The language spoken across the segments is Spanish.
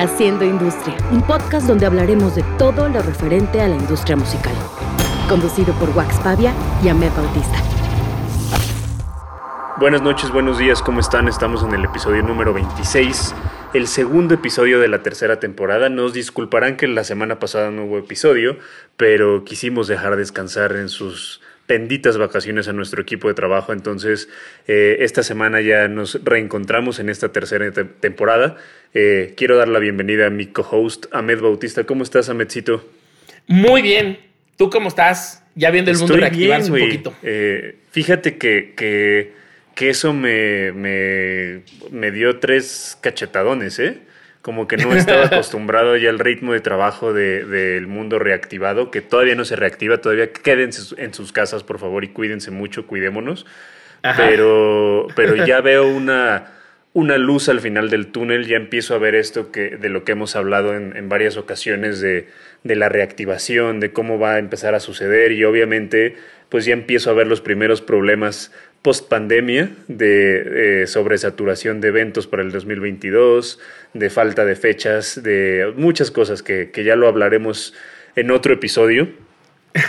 Haciendo Industria, un podcast donde hablaremos de todo lo referente a la industria musical. Conducido por Wax Pavia y Ahmed Bautista. Buenas noches, buenos días, ¿cómo están? Estamos en el episodio número 26, el segundo episodio de la tercera temporada. Nos disculparán que la semana pasada no hubo episodio, pero quisimos dejar descansar en sus benditas vacaciones a nuestro equipo de trabajo. Entonces, eh, esta semana ya nos reencontramos en esta tercera temporada. Eh, quiero dar la bienvenida a mi co-host, Ahmed Bautista. ¿Cómo estás, Ahmedcito? Muy bien. ¿Tú cómo estás? Ya viendo el mundo reactivarse un poquito. Eh, fíjate que, que, eso me, me, me dio tres cachetadones, ¿eh? Como que no estaba acostumbrado ya al ritmo de trabajo del mundo reactivado, que todavía no se reactiva, todavía quédense en sus casas, por favor, y cuídense mucho, cuidémonos. Pero, pero ya veo una, una luz al final del túnel, ya empiezo a ver esto que, de lo que hemos hablado en, en varias ocasiones de, de la reactivación, de cómo va a empezar a suceder, y obviamente pues ya empiezo a ver los primeros problemas post pandemia de eh, sobresaturación de eventos para el 2022, de falta de fechas, de muchas cosas que, ya lo hablaremos en otro episodio.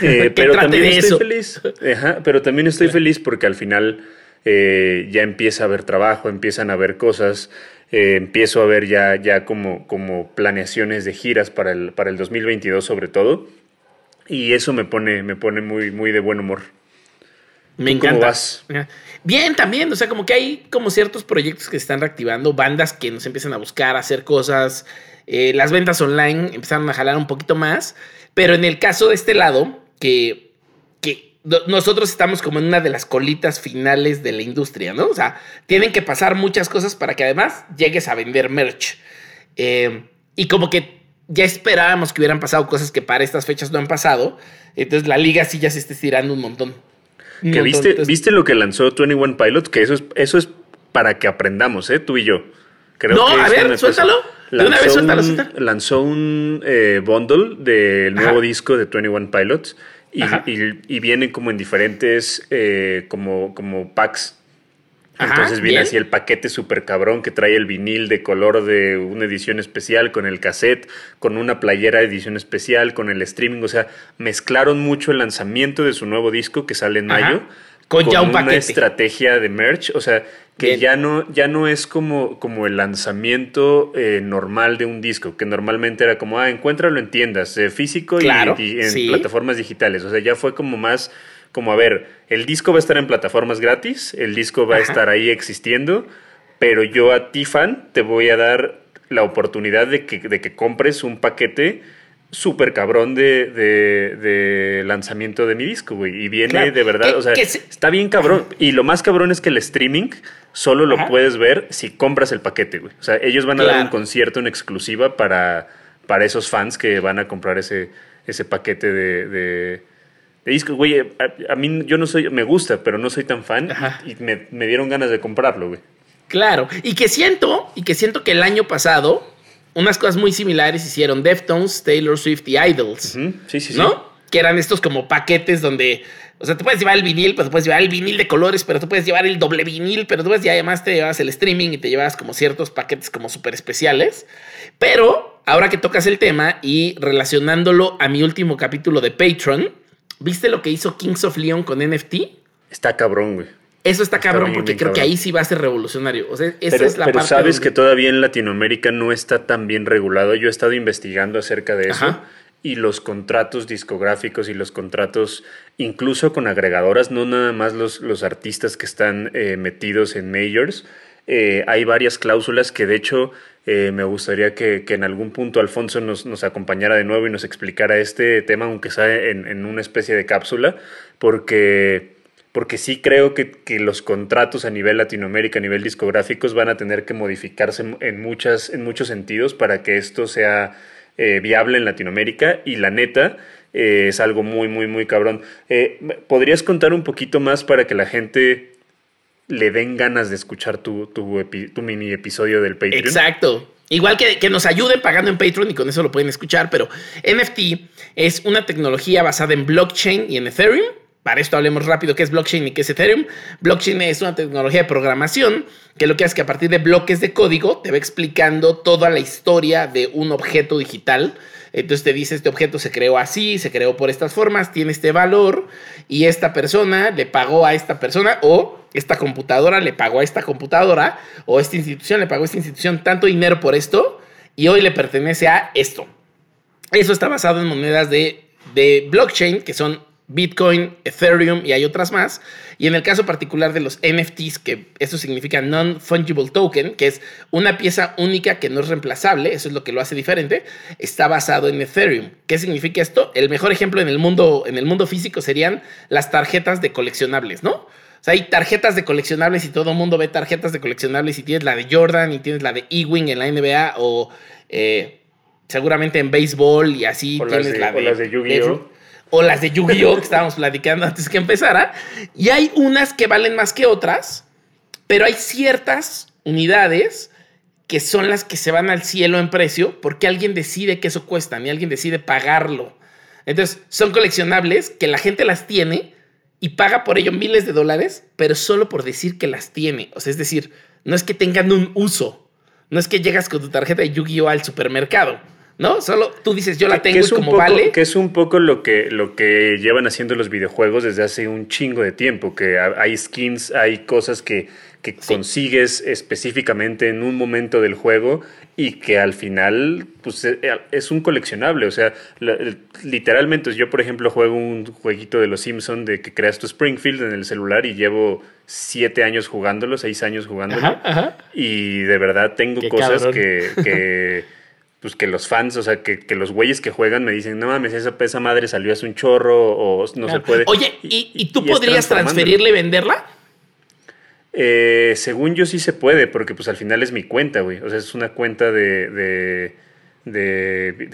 Eh, pero también estoy feliz. pero también estoy feliz porque al final eh, ya empieza a haber trabajo, empiezan a haber cosas. empiezo a ver ya, ya como, como planeaciones de giras para el, para el 2022 sobre todo. Y eso me pone, me pone muy, muy de buen humor. Me encanta. Bien, también, o sea, como que hay como ciertos proyectos que se están reactivando, bandas que nos empiezan a buscar, a hacer cosas, eh, las ventas online empezaron a jalar un poquito más, pero en el caso de este lado, que, que nosotros estamos como en una de las colitas finales de la industria, ¿no? O sea, tienen que pasar muchas cosas para que además llegues a vender merch. Eh, y como que ya esperábamos que hubieran pasado cosas que para estas fechas no han pasado, entonces la liga sí ya se está estirando un montón que viste, viste lo que lanzó 21 Pilots, que eso es, eso es para que aprendamos, ¿eh? Tú y yo. Creo no, a ver, suéltalo. Lanzó, una vez, suéltalo, un, lanzó un eh, bundle del nuevo disco de 21 Pilots y, y, y, vienen como en diferentes eh, como, como packs entonces viene así el paquete super cabrón que trae el vinil de color de una edición especial con el cassette, con una playera de edición especial, con el streaming. O sea, mezclaron mucho el lanzamiento de su nuevo disco que sale en mayo. Con, ya un una estrategia de merch. O sea, que ya no, ya no es como, como el lanzamiento eh, normal de un disco, que normalmente era como, ah, encuéntralo en tiendas, eh, físico y, en plataformas digitales. O sea, ya fue como más como, a ver, el disco va a estar en plataformas gratis, el disco va a estar ahí existiendo, pero yo a ti fan te voy a dar la oportunidad de que, de que compres un paquete súper cabrón de, de, lanzamiento de mi disco, güey. Y viene de verdad, o sea, está bien cabrón. Y lo más cabrón es que el streaming solo lo puedes ver si compras el paquete, güey. O sea, ellos van a dar un concierto en exclusiva para, para esos fans que van a comprar ese, ese paquete de, disco, güey, a, mí yo no soy, me gusta, pero no soy tan fan y, me, dieron ganas de comprarlo, güey. Claro, y que siento, y que siento que el año pasado unas cosas muy similares hicieron Deftones, Taylor Swift y Idols. Sí, sí, ¿No? Que eran estos como paquetes donde, o sea, tú puedes llevar el vinil, pero tú puedes llevar el vinil de colores, pero tú puedes llevar el doble vinil, pero tú puedes, y además te llevas el streaming y te llevas como ciertos paquetes como súper especiales. Pero ahora que tocas el tema y relacionándolo a mi último capítulo de Patreon, ¿Viste lo que hizo Kings of Leon con NFT? Está cabrón, güey. Eso está, cabrón porque creo que ahí sí va a ser revolucionario. O sea, esa es la pero sabes que todavía en Latinoamérica no está tan bien regulado. Yo he estado investigando acerca de eso. Y los contratos discográficos y los contratos, incluso con agregadoras, no nada más los, los artistas que están eh, metidos en majors, eh, hay varias cláusulas que de hecho eh, me gustaría que, en algún punto Alfonso nos, nos, acompañara de nuevo y nos explicara este tema, aunque sea en, una especie de cápsula, porque, porque sí creo que, los contratos a nivel Latinoamérica, a nivel discográficos, van a tener que modificarse en, muchas, en muchos sentidos para que esto sea eh, viable en Latinoamérica y la neta. Eh, es algo muy, muy, muy cabrón. ¿Podrías contar un poquito más para que la gente le den ganas de escuchar tu, tu, mini episodio del Patreon. Exacto. Igual que, que, nos ayuden pagando en Patreon y con eso lo pueden escuchar, pero NFT es una tecnología basada en blockchain y en Ethereum para esto hablemos rápido qué es blockchain y qué es Ethereum. Blockchain es una tecnología de programación que lo que hace es que a partir de bloques de código te va explicando toda la historia de un objeto digital. Entonces te dice, este objeto se creó así, se creó por estas formas, tiene este valor y esta persona le pagó a esta persona o esta computadora le pagó a esta computadora o esta institución le pagó a esta institución tanto dinero por esto y hoy le pertenece a esto. Eso está basado en monedas de, de blockchain que son Bitcoin, Ethereum y hay otras más. Y en el caso particular de los NFTs, que eso significa Non-Fungible Token, que es una pieza única que no es reemplazable, eso es lo que lo hace diferente, está basado en Ethereum. ¿Qué significa esto? El mejor ejemplo en el mundo, en el mundo físico serían las tarjetas de coleccionables, ¿no? O sea, hay tarjetas de coleccionables y todo el mundo ve tarjetas de coleccionables y tienes la de Jordan y tienes la de Ewing en la NBA o eh, seguramente en béisbol y así tienes la de, de Yu-Gi-Oh! O las de Yu-Gi-Oh! que estábamos platicando antes que empezara. Y hay unas que valen más que otras, pero hay ciertas unidades que son las que se van al cielo en precio porque alguien decide que eso cuesta y alguien decide pagarlo. Entonces, son coleccionables que la gente las tiene y paga por ello miles de dólares, pero solo por decir que las tiene. O sea, es decir, no es que tengan un uso. No es que llegas con tu tarjeta de Yu-Gi-Oh! al supermercado. ¿No? Solo tú dices, yo la tengo y como vale. Que es un poco lo que, lo que llevan haciendo los videojuegos desde hace un chingo de tiempo, que hay skins, hay cosas que, consigues específicamente en un momento del juego y que al final pues, e, e, es un coleccionable. O sea, literalmente, yo por ejemplo juego un jueguito de los Simpsons de que creas tu Springfield en el celular y llevo siete años jugándolo, seis años jugándolo. Y de verdad tengo cosas que pues que los fans, o sea, que, los güeyes que juegan me dicen, no mames, esa, pesa madre salió hace un chorro o no se puede. Oye, ¿y, tú podrías transferirle y venderla? Eh, según yo sí se puede, porque pues al final es mi cuenta, güey. O sea, es una cuenta de de,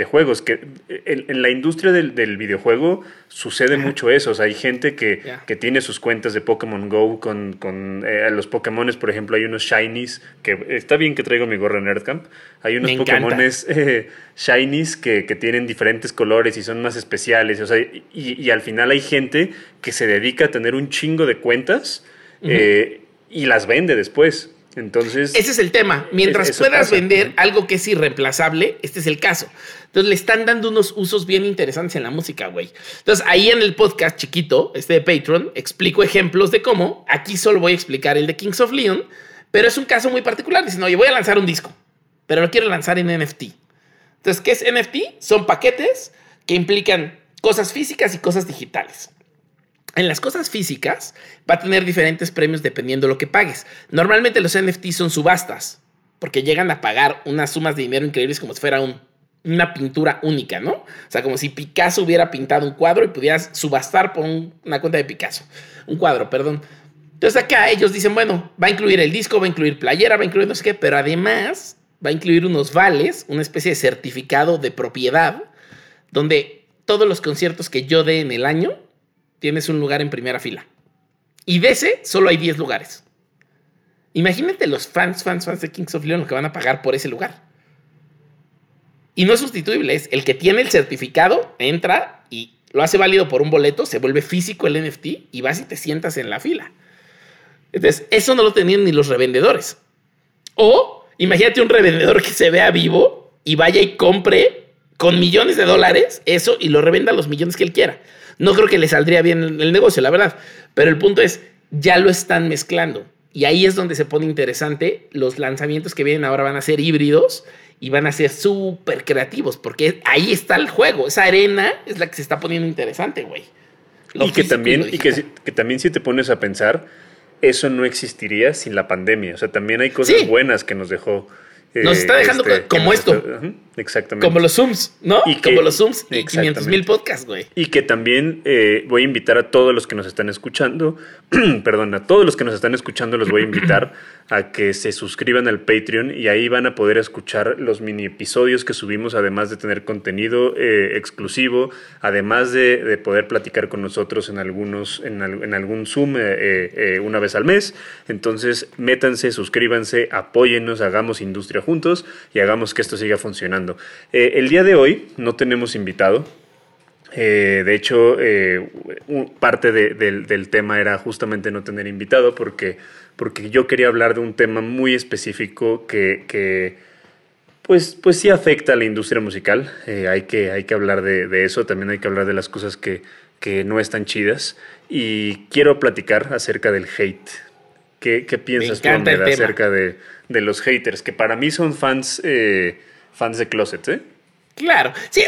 juegos. Que en, la industria del, videojuego sucede mucho eso. O sea, hay gente que, tiene sus cuentas de Pokémon Go con, con eh, los Pokémones, por ejemplo, hay unos Shinies, que está bien que traigo mi gorra Nerdcamp. Hay unos Pokémones eh, Shinies que, tienen diferentes colores y son más especiales. O sea, y, al final hay gente que se dedica a tener un chingo de cuentas eh, y las vende después. Entonces. Ese es el tema. Mientras puedas vender algo que es irreemplazable, este es el caso. Entonces le están dando unos usos bien interesantes en la música, güey. Entonces ahí en el podcast chiquito, este de Patreon, explico ejemplos de cómo. Aquí solo voy a explicar el de Kings of Leon, pero es un caso muy particular. Dicen, oye, voy a lanzar un disco, pero lo quiero lanzar en NFT. Entonces, ¿qué es NFT? Son paquetes que implican cosas físicas y cosas digitales. En las cosas físicas va a tener diferentes premios dependiendo de lo que pagues. Normalmente los NFT son subastas, porque llegan a pagar unas sumas de dinero increíbles como si fuera una pintura única, ¿no? O sea, como si Picasso hubiera pintado un cuadro y pudieras subastar por una cuenta de Picasso. Un cuadro, perdón. Entonces acá ellos dicen, bueno, va a incluir el disco, va a incluir playera, va a incluir no sé qué, pero además va a incluir unos vales, una especie de certificado de propiedad, donde todos los conciertos que yo dé en el año tienes un lugar en primera fila. Y de ese solo hay 10 lugares. Imagínate los fans, fans, fans de Kings of Leon lo que van a pagar por ese lugar. Y no es sustituible, es el que tiene el certificado, entra y lo hace válido por un boleto, se vuelve físico el NFT y vas y te sientas en la fila. Entonces, eso no lo tenían ni los revendedores. O imagínate un revendedor que se vea vivo y vaya y compre con millones de dólares eso y lo revenda los millones que él quiera. No creo que le saldría bien el negocio, la verdad. Pero el punto es, ya lo están mezclando. Y ahí es donde se pone interesante. Los lanzamientos que vienen ahora van a ser híbridos y van a ser súper creativos, porque ahí está el juego. Esa arena es la que se está poniendo interesante, güey. Y que también, y, que, también si te pones a pensar, eso no existiría sin la pandemia. O sea, también hay cosas buenas que nos dejó nos está dejando este, como esto. Exactamente. Como los Zooms, ¿no? Y como los Zooms y 500 mil podcasts, güey. Y que también eh, voy a invitar a todos los que nos están escuchando, perdón, a todos los que nos están escuchando los voy a invitar a que se suscriban al Patreon y ahí van a poder escuchar los mini episodios que subimos, además de tener contenido eh, exclusivo, además de, poder platicar con nosotros en, algunos, en, algún Zoom eh, una vez al mes. Entonces, métanse, suscríbanse, apóyennos, hagamos industria juntos y hagamos que esto siga funcionando. Eh, el día de hoy no tenemos invitado. Eh, de hecho, eh, parte del tema era justamente no tener invitado porque, porque yo quería hablar de un tema muy específico que, pues, pues sí afecta a la industria musical. Hay, que, hay que hablar de, eso, también hay que hablar de las cosas que, que no están chidas. Y quiero platicar acerca del hate. ¿Qué, qué piensas tú, acerca de, de, los haters? Que para mí son fans, fans de Closet, ¿eh? Claro. Sí,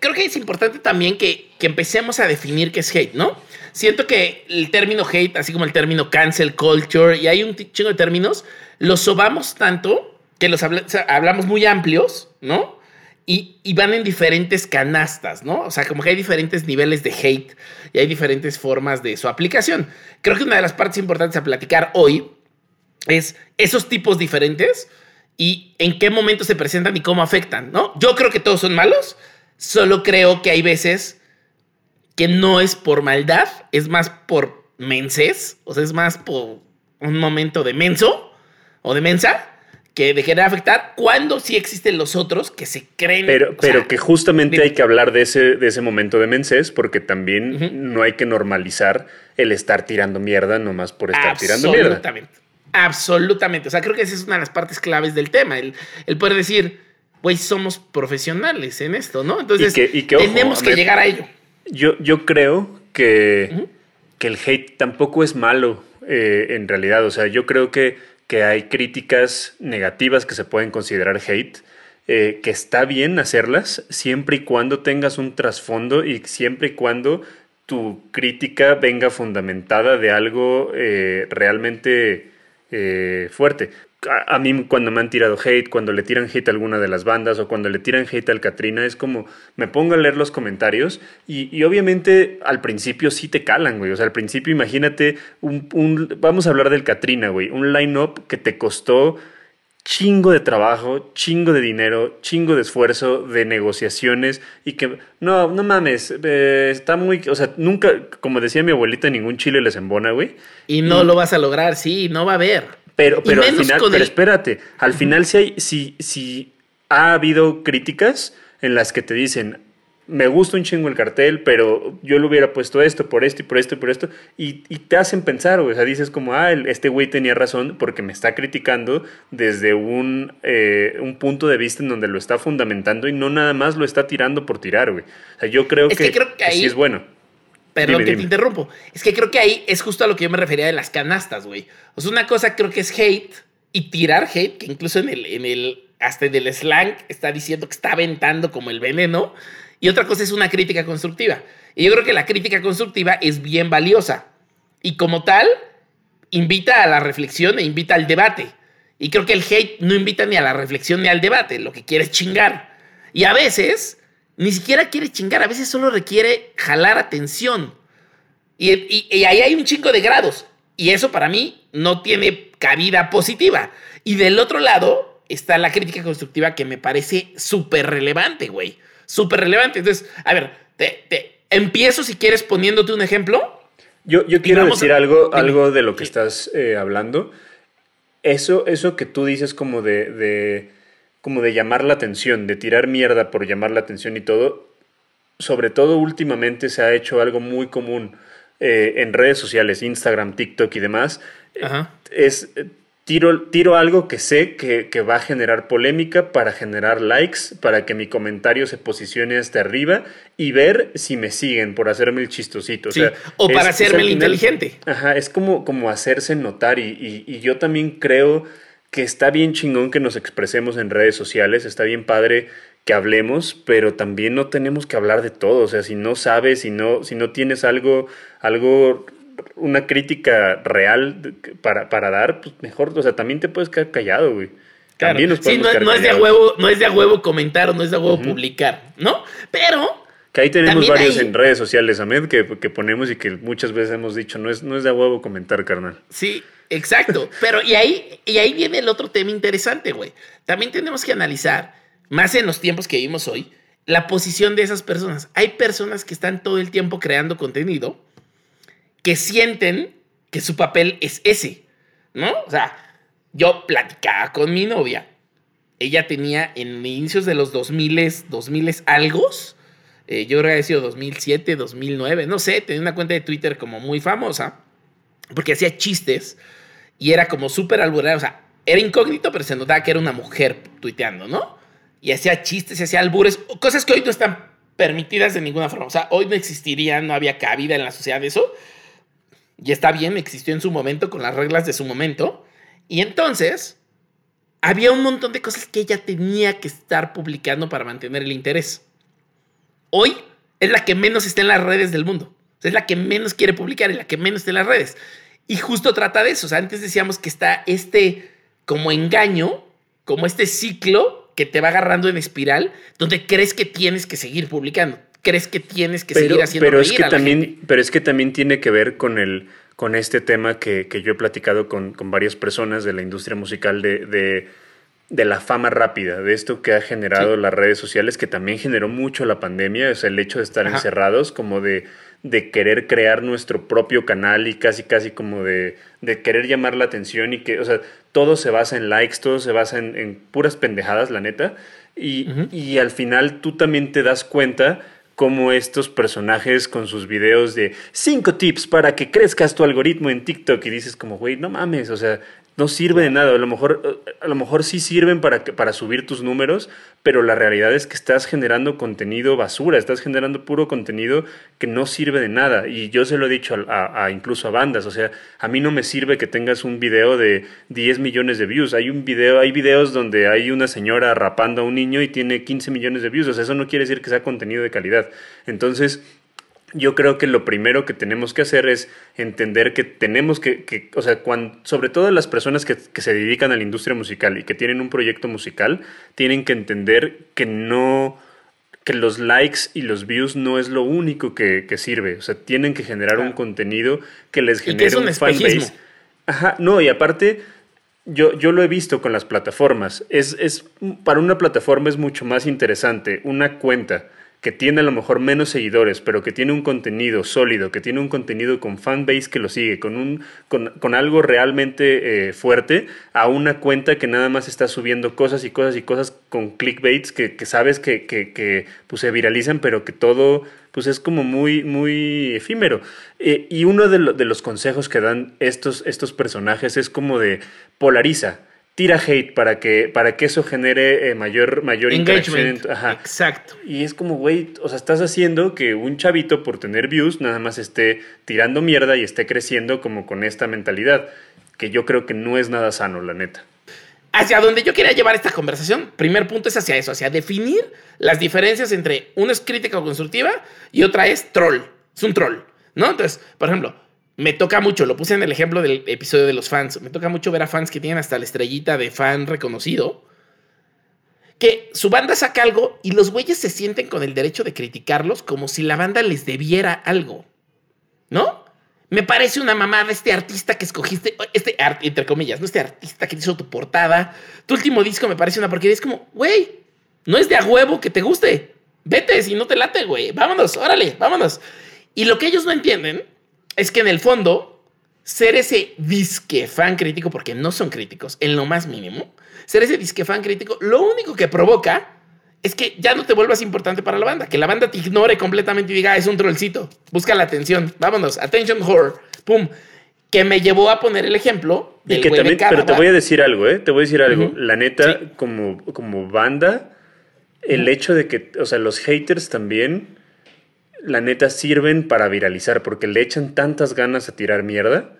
creo que es importante también que, empecemos a definir qué es hate, ¿no? Siento que el término hate, así como el término cancel culture, y hay un chingo de términos, los sobamos tanto que los hablamos muy amplios, ¿no? Y, y, van en diferentes canastas, ¿no? O sea, como que hay diferentes niveles de hate y hay diferentes formas de su aplicación. Creo que una de las partes importantes a platicar hoy es esos tipos diferentes y en qué momento se presentan y cómo afectan, ¿no? Yo creo que todos son malos, solo creo que hay veces que no es por maldad, es más por menses, o sea, es más por un momento de menso o de mensa que de afectar cuando sí existen los otros que se creen. Pero, pero que justamente hay que hablar de ese, de ese momento de menses porque también no hay que normalizar el estar tirando mierda nomás por estar tirando mierda. Absolutamente. Absolutamente. O sea, creo que esa es una de las partes claves del tema. El, el poder decir, güey, somos profesionales en esto, ¿no? Entonces, tenemos que llegar a ello. Yo, yo creo que, que el hate tampoco es malo eh, en realidad. O sea, yo creo que, que hay críticas negativas que se pueden considerar hate. Eh, que está bien hacerlas siempre y cuando tengas un trasfondo y siempre y cuando tu crítica venga fundamentada de algo eh, realmente eh, fuerte. A, mí cuando me han tirado hate, cuando le tiran hate a alguna de las bandas o cuando le tiran hate al Katrina, es como me pongo a leer los comentarios y, obviamente al principio sí te calan, güey. O sea, al principio imagínate un, vamos a hablar del Katrina, güey, un line-up que te costó chingo de trabajo, chingo de dinero, chingo de esfuerzo, de negociaciones y que no, no mames, eh, está muy, o sea, nunca, como decía mi abuelita, ningún chile les embona, güey. Y no lo vas a lograr, sí, no va a haber. Pero, pero al final, pero espérate, al final si hay, si, si ha habido críticas en las que te dicen, me gusta un chingo el cartel, pero yo le hubiera puesto esto, por esto y por esto y por esto, y, te hacen pensar, o sea, dices como, ah, este güey tenía razón porque me está criticando desde un, eh, un punto de vista en donde lo está fundamentando y no nada más lo está tirando por tirar, güey. O sea, yo creo, que, creo que, ahí, sí es bueno. Perdón que te interrumpo. Es que creo que ahí es justo a lo que yo me refería de las canastas, güey. O sea, una cosa creo que es hate y tirar hate, que incluso en el, en el, hasta en el slang está diciendo que está aventando como el veneno. Y otra cosa es una crítica constructiva. Y yo creo que la crítica constructiva es bien valiosa. Y como tal, invita a la reflexión e invita al debate. Y creo que el hate no invita ni a la reflexión ni al debate. Lo que quiere es chingar. Y a veces, ni siquiera quiere chingar. A veces solo requiere jalar atención. Y, ahí hay un chingo de grados. Y eso para mí no tiene cabida positiva. Y del otro lado está la crítica constructiva que me parece súper relevante, güey súper relevante. Entonces, a ver, te, empiezo si quieres poniéndote un ejemplo. Yo, yo quiero decir algo, algo de lo que estás eh, hablando. Eso, eso que tú dices como de, como de llamar la atención, de tirar mierda por llamar la atención y todo, sobre todo últimamente se ha hecho algo muy común eh, en redes sociales, Instagram, TikTok y demás. Ajá. Es tiro, algo que sé que, va a generar polémica para generar likes, para que mi comentario se posicione hasta arriba y ver si me siguen por hacerme el chistosito. o, para hacerme el inteligente. Ajá, es como, como hacerse notar y, y, yo también creo que está bien chingón que nos expresemos en redes sociales, está bien padre que hablemos, pero también no tenemos que hablar de todo, o sea, si no sabes, si no, si no tienes algo, algo una crítica real para, para dar, pues mejor, o sea, también te puedes quedar callado, güey. También nos sí, no, no es de a huevo, no es de a huevo comentar o no es de a huevo publicar, ¿no? Pero que ahí tenemos varios en redes sociales, Ahmed, que, que, ponemos y que muchas veces hemos dicho, no es, no es de a huevo comentar, carnal. Sí, exacto. Pero y ahí, y ahí viene el otro tema interesante, güey. También tenemos que analizar, más en los tiempos que vivimos hoy, la posición de esas personas. Hay personas que están todo el tiempo creando contenido que sienten que su papel es ese, ¿no? O sea, yo platicaba con mi novia. Ella tenía en inicios de los 2000, 2000 algo, Eh, yo creo que ha sido 2007, 2009, no sé, tenía una cuenta de Twitter como muy famosa, porque hacía chistes y era como súper alburero, o sea, era incógnito, pero se notaba que era una mujer tuiteando, ¿no? Y hacía chistes, y hacía albures, cosas que hoy no están permitidas de ninguna forma. O sea, hoy no existiría, no había cabida en la sociedad de eso. Y está bien, existió en su momento con las reglas de su momento. Y entonces, había un montón de cosas que ella tenía que estar publicando para mantener el interés. Hoy es la que menos está en las redes del mundo. es la que menos quiere publicar y la que menos está en las redes. Y justo trata de eso. Antes decíamos que está este como engaño, como este ciclo que te va agarrando en espiral, donde crees que tienes que seguir publicando. Crees que tienes que seguir haciendo pero es que también, Pero es que también tiene que ver con el con este tema que, yo he platicado con, varias personas de la industria musical de, de, la fama rápida, de esto que ha generado las redes sociales, que también generó mucho la pandemia, o sea, el hecho de estar encerrados, como de, de querer crear nuestro propio canal y casi, casi como de, de querer llamar la atención y que, o sea, todo se basa en likes, todo se basa en, puras pendejadas, la neta. Y, y al final tú también te das cuenta cómo estos personajes con sus videos de cinco tips para que crezcas tu algoritmo en TikTok y dices como, güey, no mames, o sea, no sirve de nada. A lo mejor, a lo mejor sí sirven para, para subir tus números, pero la realidad es que estás generando contenido basura, estás generando puro contenido que no sirve de nada. Y yo se lo he dicho a, incluso a bandas, o sea, a mí no me sirve que tengas un video de 10 millones de views. Hay un video, hay videos donde hay una señora rapando a un niño y tiene 15 millones de views. O sea, eso no quiere decir que sea contenido de calidad. Entonces, yo creo que lo primero que tenemos que hacer es entender que tenemos que, o sea, cuando, sobre todo las personas que, se dedican a la industria musical y que tienen un proyecto musical, tienen que entender que no, que los likes y los views no es lo único que, sirve. O sea, tienen que generar un contenido que les genere un, fanbase. Ajá, no, y aparte, yo, yo lo he visto con las plataformas. Es, es, para una plataforma es mucho más interesante una cuenta que tiene a lo mejor menos seguidores, pero que tiene un contenido sólido, que tiene un contenido con fanbase que lo sigue, con, un, con, algo realmente eh, fuerte, a una cuenta que nada más está subiendo cosas y cosas y cosas con clickbaits que, que sabes que, que, pues, se viralizan, pero que todo pues es como muy, muy efímero. Eh, y uno de, de, los consejos que dan estos, estos personajes es como de polariza tira hate para que, para que eso genere eh, mayor, mayor engagement. Exacto. Y es como, güey, o sea, estás haciendo que un chavito por tener views nada más esté tirando mierda y esté creciendo como con esta mentalidad, que yo creo que no es nada sano, la neta. Hacia donde yo quería llevar esta conversación, primer punto es hacia eso, hacia definir las diferencias entre una es crítica constructiva y otra es troll. Es un troll, ¿no? Entonces, por ejemplo, me toca mucho, lo puse en el ejemplo del episodio de los fans, me toca mucho ver a fans que tienen hasta la estrellita de fan reconocido, que su banda saca algo y los güeyes se sienten con el derecho de criticarlos como si la banda les debiera algo, ¿no? Me parece una mamada este artista que escogiste, este art, entre comillas, ¿no? Este artista que hizo tu portada, tu último disco me parece una porquería, es como, güey, no es de a huevo que te guste, vete si no te late, güey, vámonos, órale, vámonos. Y lo que ellos no entienden es que en el fondo, ser ese disque fan crítico, porque no son críticos en lo más mínimo, ser ese disque fan crítico, lo único que provoca es que ya no te vuelvas importante para la banda, que la banda te ignore completamente y diga, ah, es un trollcito, busca la atención, vámonos, attention horror, pum. Que me llevó a poner el ejemplo del que también, Pero te voy a decir algo, ¿eh? Te voy a decir algo. La neta, como, como banda, el hecho de que, o sea, los haters también la neta sirven para viralizar porque le echan tantas ganas a tirar mierda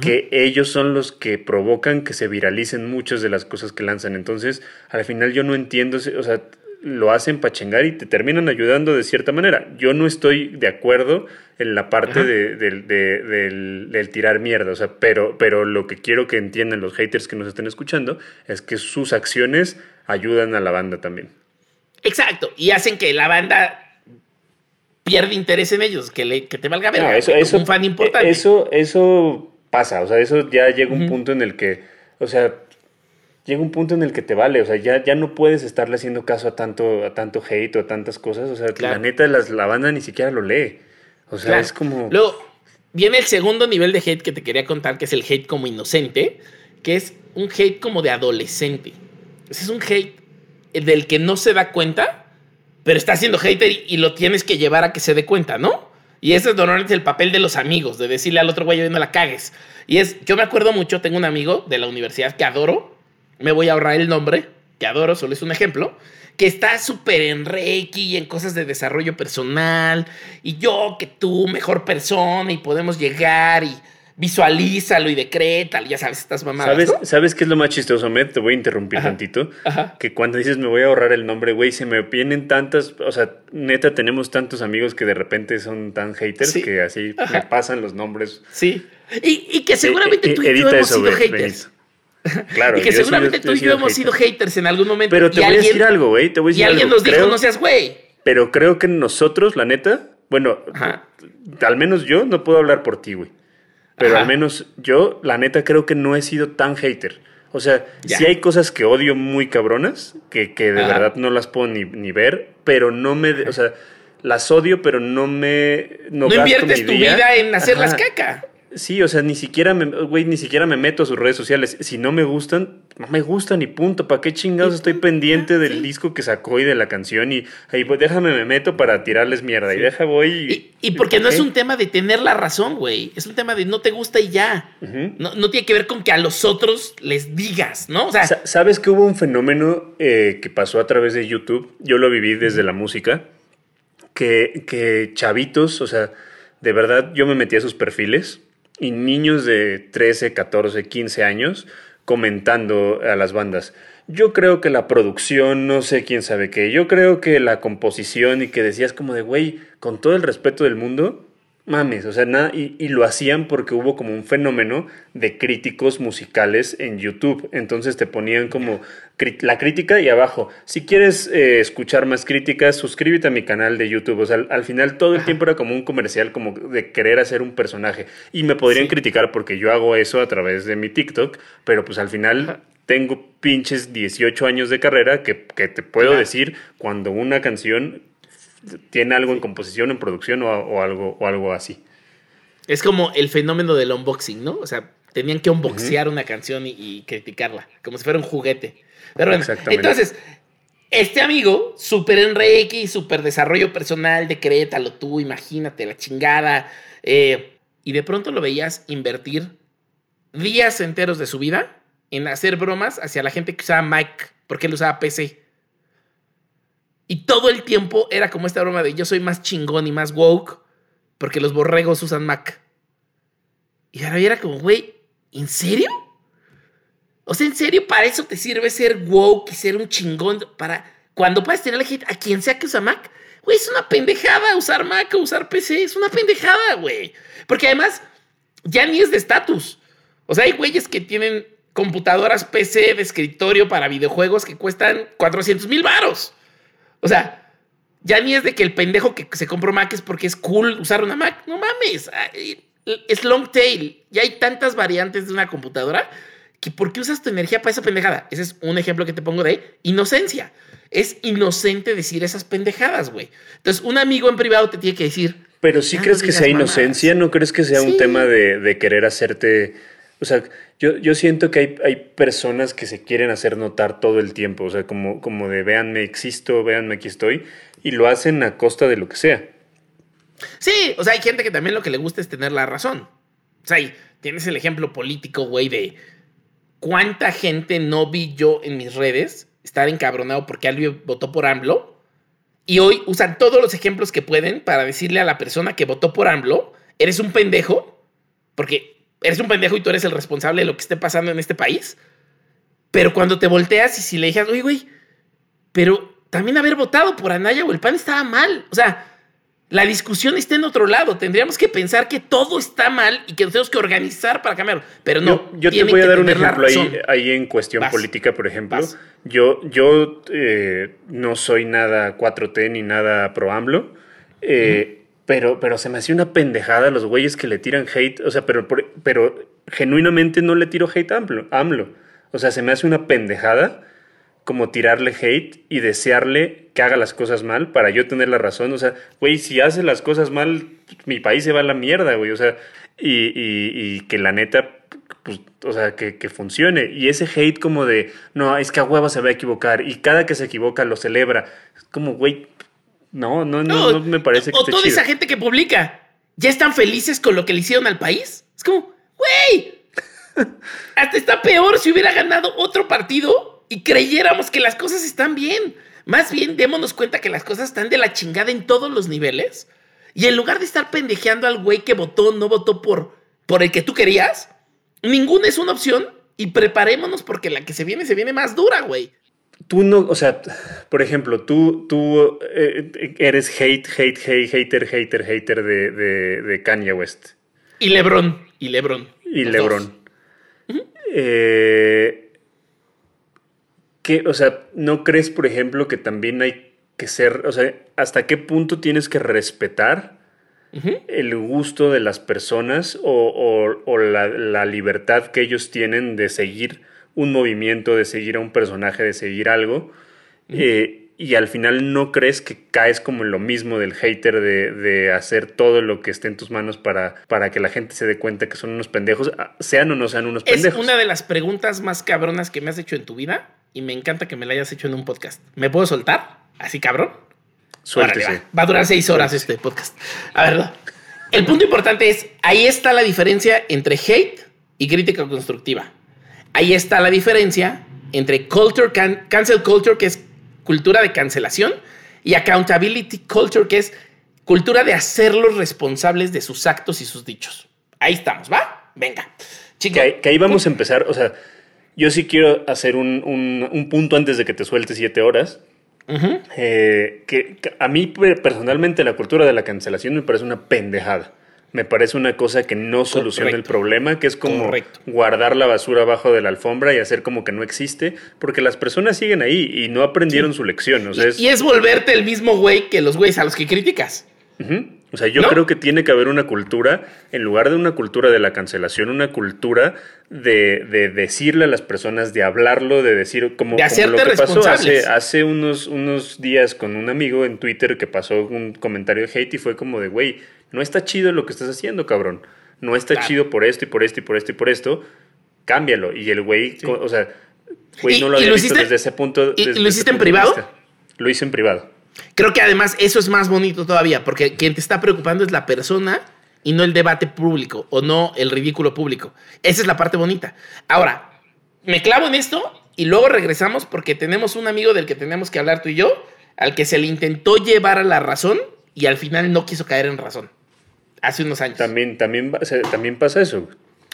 que ellos son los que provocan que se viralicen muchas de las cosas que lanzan. Entonces, al final yo no entiendo, o sea, lo hacen para chingar y te terminan ayudando de cierta manera. Yo no estoy de acuerdo en la parte de, del, tirar mierda, o sea, pero, pero lo que quiero que entiendan los haters que nos estén escuchando es que sus acciones ayudan a la banda también. Exacto, y hacen que la banda pierde interés en ellos, que, le, que te valga ver. eso, eso, un fan importante. Eso, eso pasa, o sea, eso ya llega un punto en el que, o sea, llega un punto en el que te vale, o sea, ya, ya no puedes estarle haciendo caso a tanto, a tanto hate o a tantas cosas, o sea, la neta las, la banda ni siquiera lo lee. O sea, es como... Luego, viene el segundo nivel de hate que te quería contar, que es el hate como inocente, que es un hate como de adolescente. Ese es un hate del que no se da cuenta pero está siendo hater y, lo tienes que llevar a que se dé cuenta, ¿no? Y ese es el papel de los amigos, de decirle al otro güey, no la cagues. Y es, yo me acuerdo mucho, tengo un amigo de la universidad que adoro, me voy a ahorrar el nombre, que adoro, solo es un ejemplo, que está súper en Reiki y en cosas de desarrollo personal, y yo que tú, mejor persona, y podemos llegar y visualízalo y decrétalo, ya sabes, estas mamadas. ¿Sabes, ¿Sabes qué es lo más chistoso, Met? Te voy a interrumpir tantito. Que cuando dices me voy a ahorrar el nombre, güey, se me vienen tantas, o sea, neta, tenemos tantos amigos que de repente son tan haters que así me pasan los nombres. Sí. Y, que seguramente tú y yo hemos sido haters. Claro, y que seguramente tú y yo hemos sido haters en algún momento. Pero te voy a decir algo, güey. Te voy a decir y alguien nos dijo, no seas güey. Pero creo que nosotros, la neta, bueno, al menos yo no puedo hablar por ti, güey. Pero al menos yo, la neta, creo que no he sido tan hater. O sea, sí hay cosas que odio muy cabronas, que, que de verdad no las puedo ni, ni, ver, pero no me... O sea, las odio, pero no me... No, inviertes tu vida en hacerlas caca. Sí, o sea, ni siquiera me, güey, ni siquiera me meto a sus redes sociales. Si no me gustan, no me gustan y punto. ¿Para qué chingados estoy pendiente del disco que sacó y de la canción? Y ahí pues déjame me meto para tirarles mierda. Y deja voy. Y, porque no es un tema de tener la razón, güey. Es un tema de no te gusta y ya. no, tiene que ver con que a los otros les digas, ¿no? O sea, ¿sabes que hubo un fenómeno eh, que pasó a través de YouTube? Yo lo viví desde la música. Que, que chavitos, o sea, de verdad yo me metí a sus perfiles y niños de 13, 14, 15 años comentando a las bandas. Yo creo que la producción, no sé quién sabe qué, yo creo que la composición y que decías como de, güey, con todo el respeto del mundo, mames, o sea, nada, y, lo hacían porque hubo como un fenómeno de críticos musicales en YouTube. Entonces te ponían como la crítica y abajo, si quieres eh, escuchar más críticas, suscríbete a mi canal de YouTube. O sea, al, final todo el tiempo era como un comercial, como de querer hacer un personaje. Y me podrían criticar porque yo hago eso a través de mi TikTok, pero pues al final... Tengo pinches 18 años de carrera que, te puedo decir cuando una canción tiene algo en composición, en producción o, algo, o algo así. Es como el fenómeno del unboxing, ¿no? O sea, tenían que unboxear una canción y, criticarla, como si fuera un juguete. Pero bueno, entonces, este amigo, súper en Reiki, súper desarrollo personal, decrétalo tú, imagínate la chingada. Eh, y de pronto lo veías invertir días enteros de su vida en hacer bromas hacia la gente que usaba Mac, porque él usaba PC. Y todo el tiempo era como esta broma de yo soy más chingón y más woke porque los borregos usan Mac. Y ahora era como, güey, ¿en serio? O sea, ¿en serio para eso te sirve ser woke y ser un chingón? Para cuando puedes tener a quien sea que usa Mac. Güey, es una pendejada usar Mac o usar PC. Es una pendejada, güey. Porque además, ya ni es de estatus. O sea, hay güeyes que tienen computadoras PC de escritorio para videojuegos que cuestan 400 mil varos. O sea, ya ni es de que el pendejo que se compró Mac es porque es cool usar una Mac. No mames. Es long tail. Ya hay tantas variantes de una computadora que ¿por qué usas tu energía para esa pendejada? Ese es un ejemplo que te pongo de inocencia. Es inocente decir esas pendejadas, güey. Entonces, un amigo en privado te tiene que decir. Pero sí crees que sea inocencia, ¿no crees que sea un tema de, de querer hacerte o sea, yo, yo siento que hay, hay, personas que se quieren hacer notar todo el tiempo, o sea, como, como de véanme existo, véanme aquí estoy, y lo hacen a costa de lo que sea. Sí, o sea, hay gente que también lo que le gusta es tener la razón. O sea, tienes el ejemplo político, güey, de cuánta gente no vi yo en mis redes estar encabronado porque alguien votó por AMLO. Y hoy usan todos los ejemplos que pueden para decirle a la persona que votó por AMLO, eres un pendejo, porque eres un pendejo y tú eres el responsable de lo que esté pasando en este país. Pero cuando te volteas y si le dijeras, oye, güey, pero también haber votado por Anaya o el PAN estaba mal. O sea, la discusión está en otro lado. Tendríamos que pensar que todo está mal y que nos tenemos que organizar para cambiarlo. Pero no. Yo, te voy a dar un ejemplo ahí, en cuestión política, por ejemplo. Yo, yo eh, no soy nada 4T ni nada pro AMLO. Eh, pero, pero se me hacía una pendejada los güeyes que le tiran hate. O sea, pero, pero genuinamente no le tiro hate a AMLO. O sea, se me hace una pendejada como tirarle hate y desearle que haga las cosas mal para yo tener la razón. O sea, güey, si hace las cosas mal, mi país se va a la mierda, güey. O sea, y, y, que la neta, pues, o sea, que, que, funcione. Y ese hate como de, no, es que a huevo se va a equivocar. Y cada que se equivoca lo celebra. Es como, güey, No, no, no, me parece que O toda esa gente que publica, ¿ya están felices con lo que le hicieron al país? Es como, güey, hasta está peor si hubiera ganado otro partido y creyéramos que las cosas están bien. Más bien, démonos cuenta que las cosas están de la chingada en todos los niveles. Y en lugar de estar pendejeando al güey que votó, no votó por, por el que tú querías, ninguna es una opción y preparémonos porque la que se viene, se viene más dura, güey. Tú no, o sea, por ejemplo, tú, tú eh, eres hate, hate, hate, hater, hater, hater de, de, Kanye West. Y Lebron. Y Lebron. Y Lebron. eh, o sea, ¿no crees, por ejemplo, que también hay que ser, o sea, hasta qué punto tienes que respetar el gusto de las personas o, la, libertad que ellos tienen de seguir un movimiento, de seguir a un personaje, de seguir algo. Eh, y al final no crees que caes como en lo mismo del hater de, hacer todo lo que esté en tus manos para, para que la gente se dé cuenta que son unos pendejos, ah, sean o no sean unos pendejos. Es una de las preguntas más cabronas que me has hecho en tu vida y me encanta que me la hayas hecho en un podcast. ¿Me puedo soltar? ¿Así cabrón? Suéltese. Va. a durar seis horas este podcast. A ver, el punto importante es, ahí está la diferencia entre hate y crítica constructiva. Ahí está la diferencia entre culture, cancel culture, que es cultura de cancelación, y accountability culture, que es cultura de hacerlos responsables de sus actos y sus dichos. Ahí estamos, ¿va? Venga. Que, ahí vamos a empezar, o sea, yo sí quiero hacer un, un punto antes de que te sueltes siete horas. Eh, que, a mí personalmente la cultura de la cancelación me parece una pendejada. Me parece una cosa que no soluciona el problema, que es como guardar la basura abajo de la alfombra y hacer como que no existe, porque las personas siguen ahí y no aprendieron su lección. y, es... volverte el mismo güey que los güeyes a los que criticas. O sea, yo creo que tiene que haber una cultura, en lugar de una cultura de la cancelación, una cultura de, decirle a las personas, de hablarlo, de decir como, de como lo que pasó hace, hace unos, unos días con un amigo en Twitter que pasó un comentario de hate y fue como de, güey, no está chido lo que estás haciendo, cabrón. No está chido por esto y por esto y por esto y por esto. Cámbialo. Y el güey, o sea, güey, no lo había visto desde ese punto. ¿Y lo hiciste en privado? Lo hice en privado. Creo que además eso es más bonito todavía, porque quien te está preocupando es la persona y no el debate público o no el ridículo público. Esa es la parte bonita. Ahora, me clavo en esto y luego regresamos porque tenemos un amigo del que tenemos que hablar tú y yo, al que se le intentó llevar a la razón y al final no quiso caer en razón. Hace unos años. También, también, también pasa eso.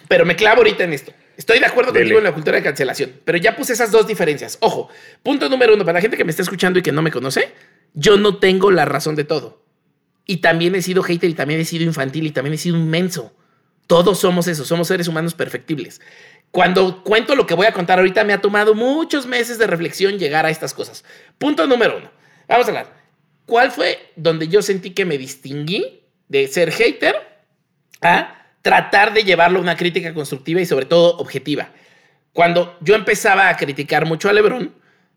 Pero me clavo ahorita en esto. Estoy de acuerdo contigo en la cultura de cancelación, pero ya puse esas dos diferencias. Ojo, punto número uno, para la gente que me está escuchando y que no me conoce, yo no tengo la razón de todo. Y también he sido hater y también he sido infantil y también he sido un menso. Todos somos eso, somos seres humanos perfectibles. Cuando cuento lo que voy a contar ahorita, me ha tomado muchos meses de reflexión llegar a estas cosas. Punto número uno. Vamos a hablar. ¿Cuál fue donde yo sentí que me distinguí de ser hater a tratar de llevarlo a una crítica constructiva y sobre todo objetiva? Cuando yo empezaba a criticar mucho a Lebron,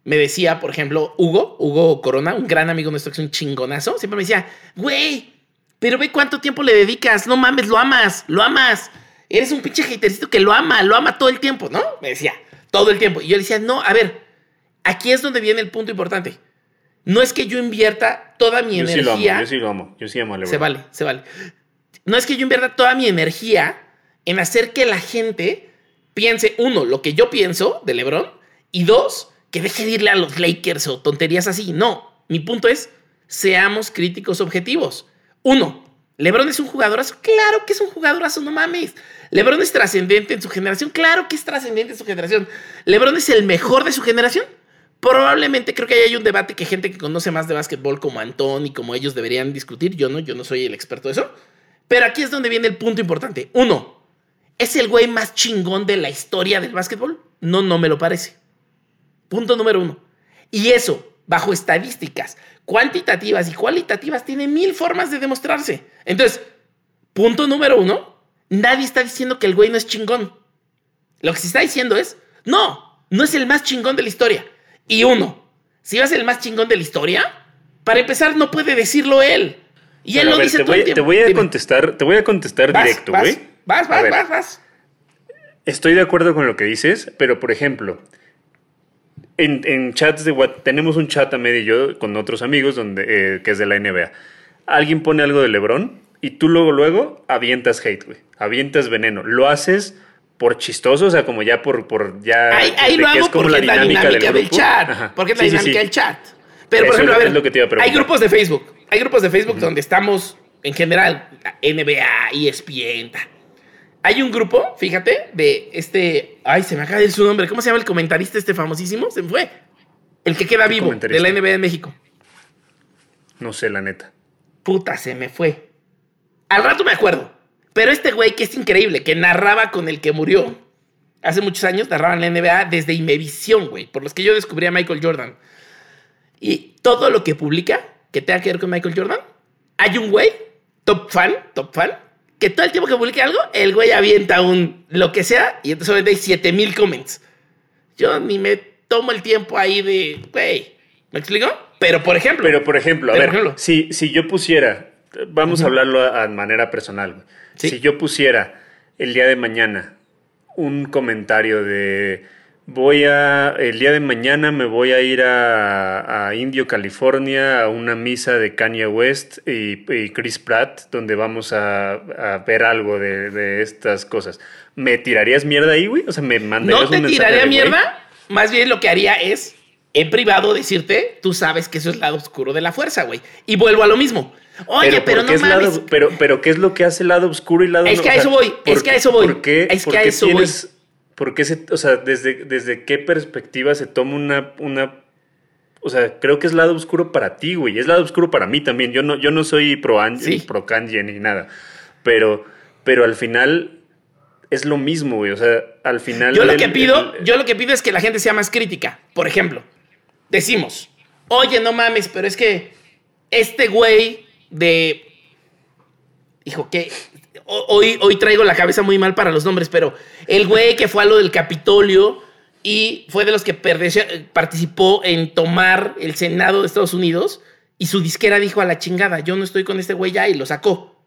me decía, por ejemplo, Hugo, Hugo Corona, un gran amigo nuestro que es un chingonazo, siempre me decía, güey, pero ve cuánto tiempo le dedicas, no mames, lo amas, lo amas. Eres un pinche hatercito que lo ama, lo ama todo el tiempo, ¿no? Me decía, todo el tiempo. Y yo le decía, no, a ver, aquí es donde viene el punto importante. No es que yo invierta toda mi energía. Sí lo amo, yo sí lo amo, yo sí amo a Se vale, se vale. No es que yo invierta toda mi energía en hacer que la gente piense, uno, lo que yo pienso de LeBron, y dos, que deje de irle a los Lakers o tonterías así. No, mi punto es, seamos críticos objetivos. Uno, LeBron es un jugadorazo. Claro que es un jugadorazo, no mames. LeBron es trascendente en su generación. Claro que es trascendente en su generación. LeBron es el mejor de su generación. Probablemente creo que hay un debate que gente que conoce más de básquetbol como Antón y como ellos deberían discutir. Yo no, yo no soy el experto de eso. Pero aquí es donde viene el punto importante. Uno, ¿es el güey más chingón de la historia del básquetbol? No, no me lo parece. Punto número uno. Y eso, bajo estadísticas cuantitativas y cualitativas, tiene mil formas de demostrarse. Entonces, punto número uno, nadie está diciendo que el güey no es chingón. Lo que se está diciendo es, no, no es el más chingón de la historia. Y uno, si va a ser el más chingón de la historia, para empezar no puede decirlo él. Y él lo dice te voy, Te voy a contestar, te voy a contestar directo, güey. Vas, vas, vas, vas. Estoy de acuerdo con lo que dices, pero por ejemplo, en, chats de what tenemos un chat a medio yo con otros amigos donde, eh, que es de la NBA. Alguien pone algo de LeBron y tú luego, luego avientas hate, güey. Avientas veneno. Lo haces por chistoso, o sea, como ya por, por ya. Ahí, lo hago porque es la dinámica, del, chat. Porque es la dinámica del chat. Pero, por ejemplo, a ver, hay grupos de Facebook. Hay grupos de Facebook donde estamos, en general, NBA, ESPN. Hay un grupo, fíjate, de este. Ay, se me acaba de ir su nombre. ¿Cómo se llama el comentarista este famosísimo? Se me fue. El que queda vivo de la NBA de México. No sé, la neta. Puta, se me fue. Al rato me acuerdo. Pero este güey que es increíble, que narraba con el que murió hace muchos años, narraba en la NBA desde Imevisión, güey, por los que yo descubrí a Michael Jordan. Y todo lo que publica que tenga que ver con Michael Jordan, hay un güey, top fan, top fan, que todo el tiempo que publique algo, el güey avienta un lo que sea y entonces hay 7000 comments. Yo ni me tomo el tiempo ahí de, güey, ¿me explico? Pero por ejemplo. Pero por ejemplo, a ver, Si, si yo pusiera, vamos a hablarlo a, manera personal, si yo pusiera el día de mañana un comentario de voy a, el día de mañana me voy a ir a, Indio, California, a una misa de Kanye West y, Chris Pratt, donde vamos a, ver algo de, estas cosas. ¿Me tirarías mierda ahí, güey? O sea, ¿me mandarías No te tiraría mierda, más bien lo que haría es, en privado, decirte, tú sabes que eso es el lado oscuro de la fuerza, güey. Y vuelvo a lo mismo. Oye, pero, no mames. pero, pero, ¿qué es lo que hace el lado oscuro y el lado Es que a eso voy, es que a eso voy. ¿Por qué, es que a eso voy ¿Por qué se, o sea, desde, desde qué perspectiva se toma una, una, o sea, creo que es lado oscuro para ti, güey, es lado oscuro para mí también. Yo no, yo no soy pro, pro Kanye ni nada, pero, pero al final es lo mismo, güey, o sea, al final... Yo lo que pido, yo lo que pido es que la gente sea más crítica. Por ejemplo, decimos, oye, no mames, pero es que este güey de... Hijo, que hoy, hoy traigo la cabeza muy mal para los nombres, pero el güey que fue a lo del Capitolio y fue de los que participó en tomar el Senado de Estados Unidos y su disquera dijo a la chingada, yo no estoy con este güey ya y lo sacó.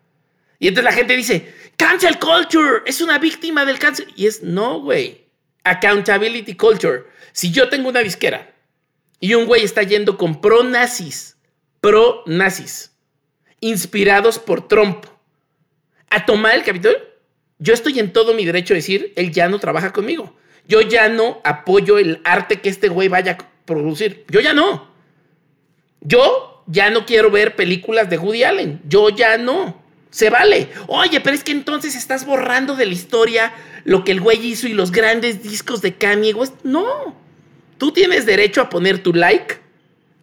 Y entonces la gente dice, cancel culture, es una víctima del cáncer. Y es, no, güey, accountability culture. Si yo tengo una disquera y un güey está yendo con pro nazis, pro nazis, inspirados por Trump, a tomar el Capitolio, yo estoy en todo mi derecho a decir, él ya no trabaja conmigo. Yo ya no apoyo el arte que este güey vaya a producir. Yo ya no. Yo ya no quiero ver películas de Woody Allen. Yo ya no. Se vale. Oye, pero es que entonces estás borrando de la historia lo que el güey hizo y los grandes discos de Kanye West. No. Tú tienes derecho a poner tu like,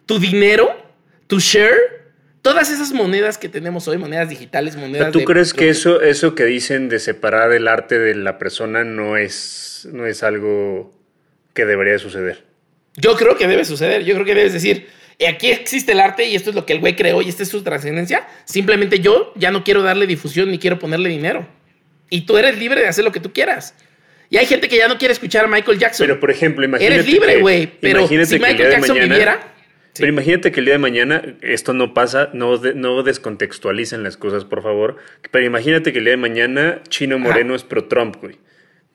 tu dinero, tu share todas esas monedas que tenemos hoy, monedas digitales, monedas... ¿Tú crees que eso, eso que dicen de separar el arte de la persona no es, no es algo que debería suceder? Yo creo que debe suceder. Yo creo que debes decir, aquí existe el arte y esto es lo que el güey creó y esta es su trascendencia. Simplemente yo ya no quiero darle difusión ni quiero ponerle dinero. Y tú eres libre de hacer lo que tú quieras. Y hay gente que ya no quiere escuchar a Michael Jackson. Pero, por ejemplo, imagínate. Eres libre, güey. Pero si Michael Jackson viviera pero imagínate que el día de mañana esto no pasa, no, no descontextualicen las cosas, por favor. Pero imagínate que el día de mañana Chino Moreno es pro Trump, güey.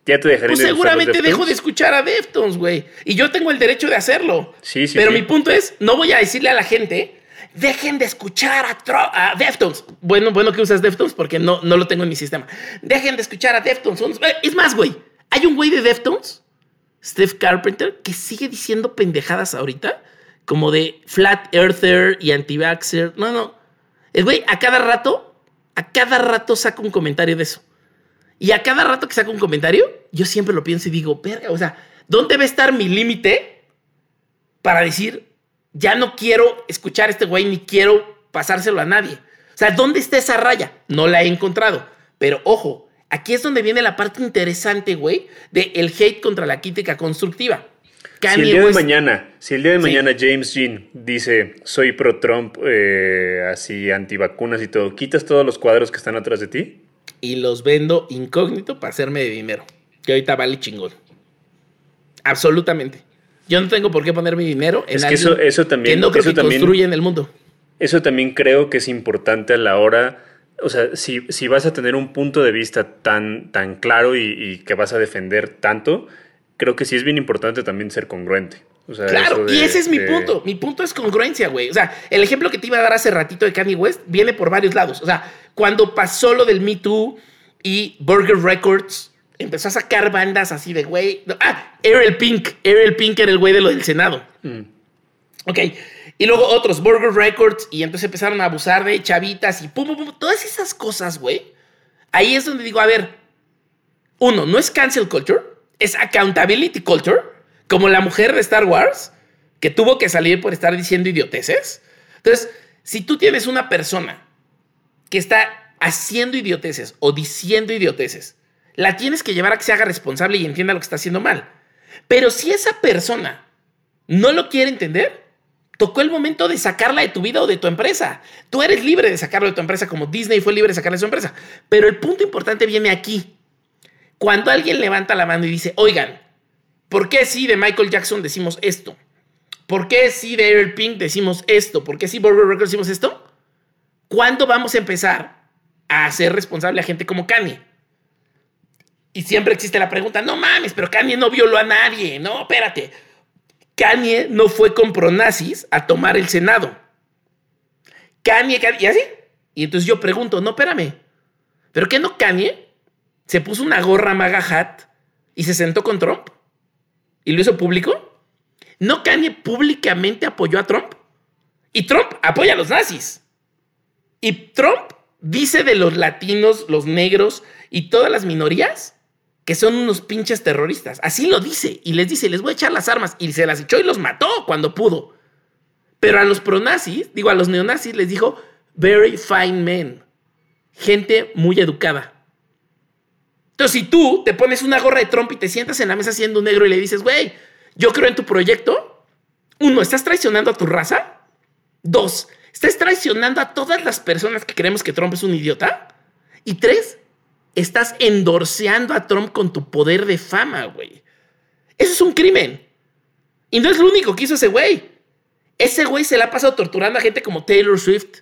Ya te dejaré pues seguramente dejo de escuchar a Deftones, güey. Y yo tengo el derecho de hacerlo. Sí, sí. Pero mi punto es, no voy a decirle a la gente, dejen de escuchar a, a Deftones. Bueno, bueno que usas Deftones porque no, no lo tengo en mi sistema. Dejen de escuchar a Deftones. Es más, güey, hay un güey de Deftones, Steve Carpenter, que sigue diciendo pendejadas ahorita como de flat earther y anti-vaxxer. No, no. El güey a cada rato, a cada rato saca un comentario de eso. Y a cada rato que saca un comentario, yo siempre lo pienso y digo, verga, o sea, ¿dónde va a estar mi límite para decir, ya no quiero escuchar a este güey ni quiero pasárselo a nadie? O sea, ¿dónde está esa raya? No la he encontrado. Pero ojo, aquí es donde viene la parte interesante, güey, de el hate contra la crítica constructiva si el día de mañana, si el día de mañana James Jean dice soy pro Trump, eh, así antivacunas y todo, ¿quitas todos los cuadros que están atrás de ti? Y los vendo incógnito para hacerme de dinero. Que ahorita vale chingón. Absolutamente. Yo no tengo por qué poner mi dinero en es que eso, eso también, que no creo que construye en el mundo. Eso también creo que es importante a la hora. O sea, si, si vas a tener un punto de vista tan, tan claro y, y que vas a defender tanto, creo que sí es bien importante también ser congruente. claro, y ese es mi punto. Mi punto es congruencia, güey. O sea, el ejemplo que te iba a dar hace ratito de Kanye West viene por varios lados. O sea, cuando pasó lo del Me Too y Burger Records empezó a sacar bandas así de, güey. ah, Ariel Pink. Ariel Pink era el güey de lo del Senado. Mm. Ok. Y luego otros, Burger Records, y entonces empezaron a abusar de chavitas y pum, pum, pum. Todas esas cosas, güey. Ahí es donde digo, a ver, uno, no es cancel culture, es accountability culture, como la mujer de Star Wars, que tuvo que salir por estar diciendo idioteces. Entonces, si tú tienes una persona que está haciendo idioteces o diciendo idioteces, la tienes que llevar a que se haga responsable y entienda lo que está haciendo mal. Pero si esa persona no lo quiere entender, tocó el momento de sacarla de tu vida o de tu empresa. Tú eres libre de sacarlo de tu empresa como Disney fue libre de sacarla de su empresa. Pero el punto importante viene aquí. Cuando alguien levanta la mano y dice, oigan, ¿por qué si de Michael Jackson decimos esto? ¿Por qué si de Air Pink decimos esto? ¿Por qué si Burger Records decimos esto? ¿Cuándo vamos a empezar a hacer responsable a gente como Kanye? Y siempre existe la pregunta, no mames, pero Kanye no violó a nadie. No, espérate. Kanye no fue con pronazis a tomar el Senado. Kanye, Kanye, ¿y así? Y entonces yo pregunto, no, espérame. ¿Pero qué no Kanye se puso una gorra maga hat y se sentó con Trump? ¿Y lo hizo público? ¿No Kanye públicamente apoyó a Trump? Y Trump apoya a los nazis. Y Trump dice de los latinos, los negros y todas las minorías que son unos pinches terroristas. Así lo dice y les dice, les voy a echar las armas y se las echó y los mató cuando pudo. Pero a los pronazis, digo a los neonazis, les dijo, very fine men, gente muy educada. Entonces, si tú te pones una gorra de Trump y te sientas en la mesa siendo un negro y le dices, güey, yo creo en tu proyecto, uno, ¿estás traicionando a tu raza? Dos, ¿estás traicionando a todas las personas que creemos que Trump es un idiota? Y tres, estás endorseando a Trump con tu poder de fama, güey. Eso es un crimen. Y no es lo único que hizo ese güey. Ese güey se le ha pasado torturando a gente como Taylor Swift.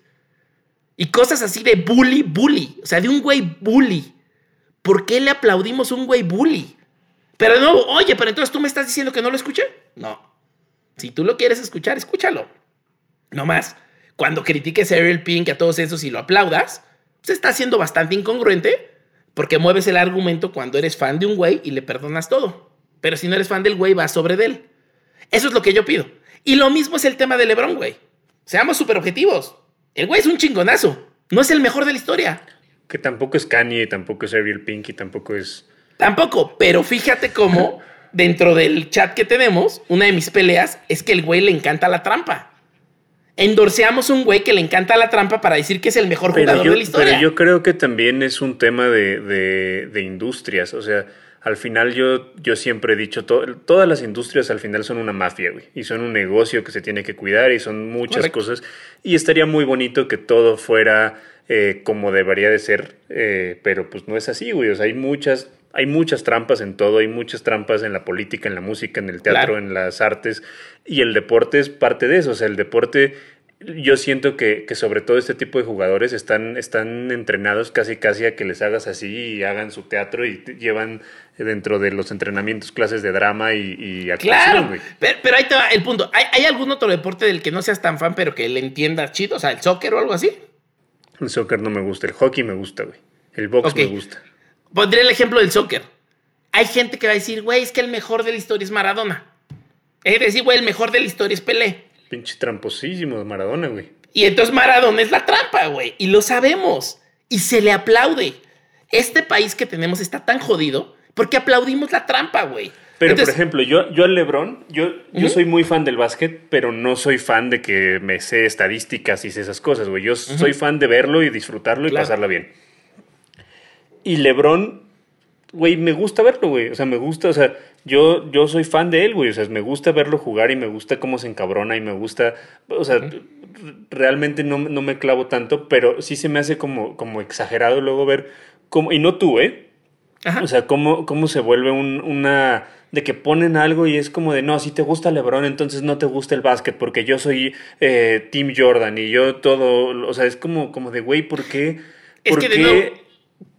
Y cosas así de bully, bully. O sea, de un güey bully. ¿Por qué le aplaudimos a un güey bully? Pero no, oye, pero entonces tú me estás diciendo que no lo escuché. No. Si tú lo quieres escuchar, escúchalo. No más. Cuando critiques a Ariel Pink, a todos esos y lo aplaudas, se está haciendo bastante incongruente porque mueves el argumento cuando eres fan de un güey y le perdonas todo. Pero si no eres fan del güey, vas sobre de él. Eso es lo que yo pido. Y lo mismo es el tema de LeBron, güey. Seamos súper objetivos. El güey es un chingonazo. No es el mejor de la historia. Que tampoco es Kanye, tampoco es Ariel Pink tampoco es. Tampoco, pero fíjate cómo dentro del chat que tenemos, una de mis peleas es que el güey le encanta la trampa endorseamos un güey que le encanta la trampa para decir que es el mejor jugador de la historia. Pero yo creo que también es un tema de, de, industrias. O sea, al final yo, yo siempre he dicho, todas las industrias al final son una mafia, güey. Y son un negocio que se tiene que cuidar y son muchas cosas. Y estaría muy bonito que todo fuera eh, como debería de ser. Eh, pero pues no es así, güey. O sea, hay muchas hay muchas trampas en todo, hay muchas trampas en la política, en la música, en el teatro, en las artes, y el deporte es parte de eso, o sea, el deporte, yo siento que, que, sobre todo este tipo de jugadores están, están entrenados casi casi a que les hagas así y hagan su teatro y llevan dentro de los entrenamientos clases de drama y, y actuación, Claro, pero, pero, ahí te va el punto, ¿Hay, ¿Hay, algún otro deporte del que no seas tan fan pero que le entiendas chido? O sea, el soccer o algo así. El soccer no me gusta, el hockey me gusta, güey. El box me gusta. Pondré el ejemplo del soccer. Hay gente que va a decir, güey, es que el mejor de la historia es Maradona. Es decir, güey, el mejor de la historia es Pelé. Pinche tramposísimo de Maradona, güey. Y entonces Maradona es la trampa, güey. Y lo sabemos. Y se le aplaude. Este país que tenemos está tan jodido porque aplaudimos la trampa, güey. Pero, por ejemplo, yo, yo al Lebron, yo, yo soy muy fan del básquet, pero no soy fan de que me sé estadísticas y esas cosas, güey. Yo soy fan de verlo y disfrutarlo y pasarla bien. Y LeBron, güey, me gusta verlo, güey. O sea, me gusta, o sea, yo, yo soy fan de él, güey. O sea, me gusta verlo jugar y me gusta cómo se encabrona y me gusta, o sea, realmente no, no, me clavo tanto, pero sí se me hace como, como exagerado luego ver cómo, y no tú, ¿eh? O sea, cómo, cómo se vuelve un, una de que ponen algo y es como de, no, si te gusta LeBron, entonces no te gusta el básquet, porque yo soy eh, Team Jordan y yo todo, o sea, es como, como de, güey, ¿por qué? Es que de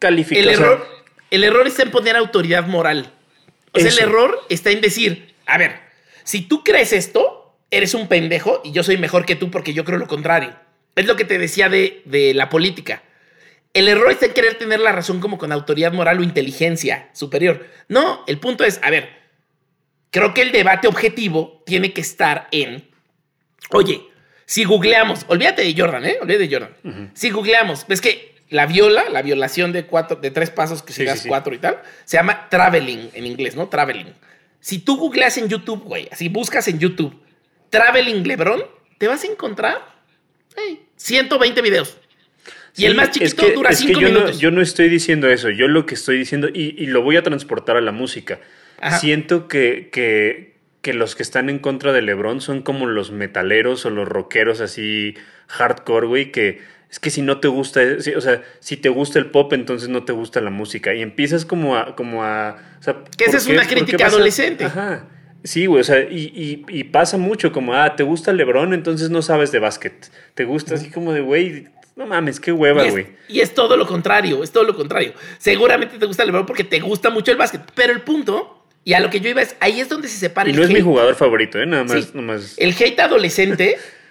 el error, el error está en poner autoridad moral. O sea, el error está en decir, a ver, si tú crees esto, eres un pendejo y yo soy mejor que tú porque yo creo lo contrario. Es lo que te decía de, de la política. El error está en querer tener la razón como con autoridad moral o inteligencia superior. No, el punto es, a ver, creo que el debate objetivo tiene que estar en, oye, si googleamos, olvídate de Jordan, ¿eh? Olvídate de Jordan. Si googleamos, ves que la viola, la violación de, cuatro, de tres pasos que sigas cuatro y tal, se llama traveling en inglés, ¿no? Traveling. Si tú googleas en YouTube, güey, así buscas en YouTube, traveling Lebron, te vas a encontrar 120 videos. Y el más chiquito dura 5 minutos. yo no estoy diciendo eso, yo lo que estoy diciendo, y, lo voy a transportar a la música. Siento que, que, que los que están en contra de LeBron son como los metaleros o los rockeros así hardcore, güey, que es que si no te gusta, o sea, si te gusta el pop, entonces no te gusta la música. Y empiezas como a... Como a que esa es una crítica adolescente. Ajá. Sí, güey, o sea, y, y, pasa mucho como, ah, te gusta LeBron, entonces no sabes de básquet. Te gusta así como de, güey, no mames, qué hueva, güey. Y, es todo lo contrario, es todo lo contrario. Seguramente te gusta LeBron porque te gusta mucho el básquet, pero el punto y a lo que yo iba es, ahí es donde se separa. Y no es mi jugador favorito, ¿eh? Nada más, El hate adolescente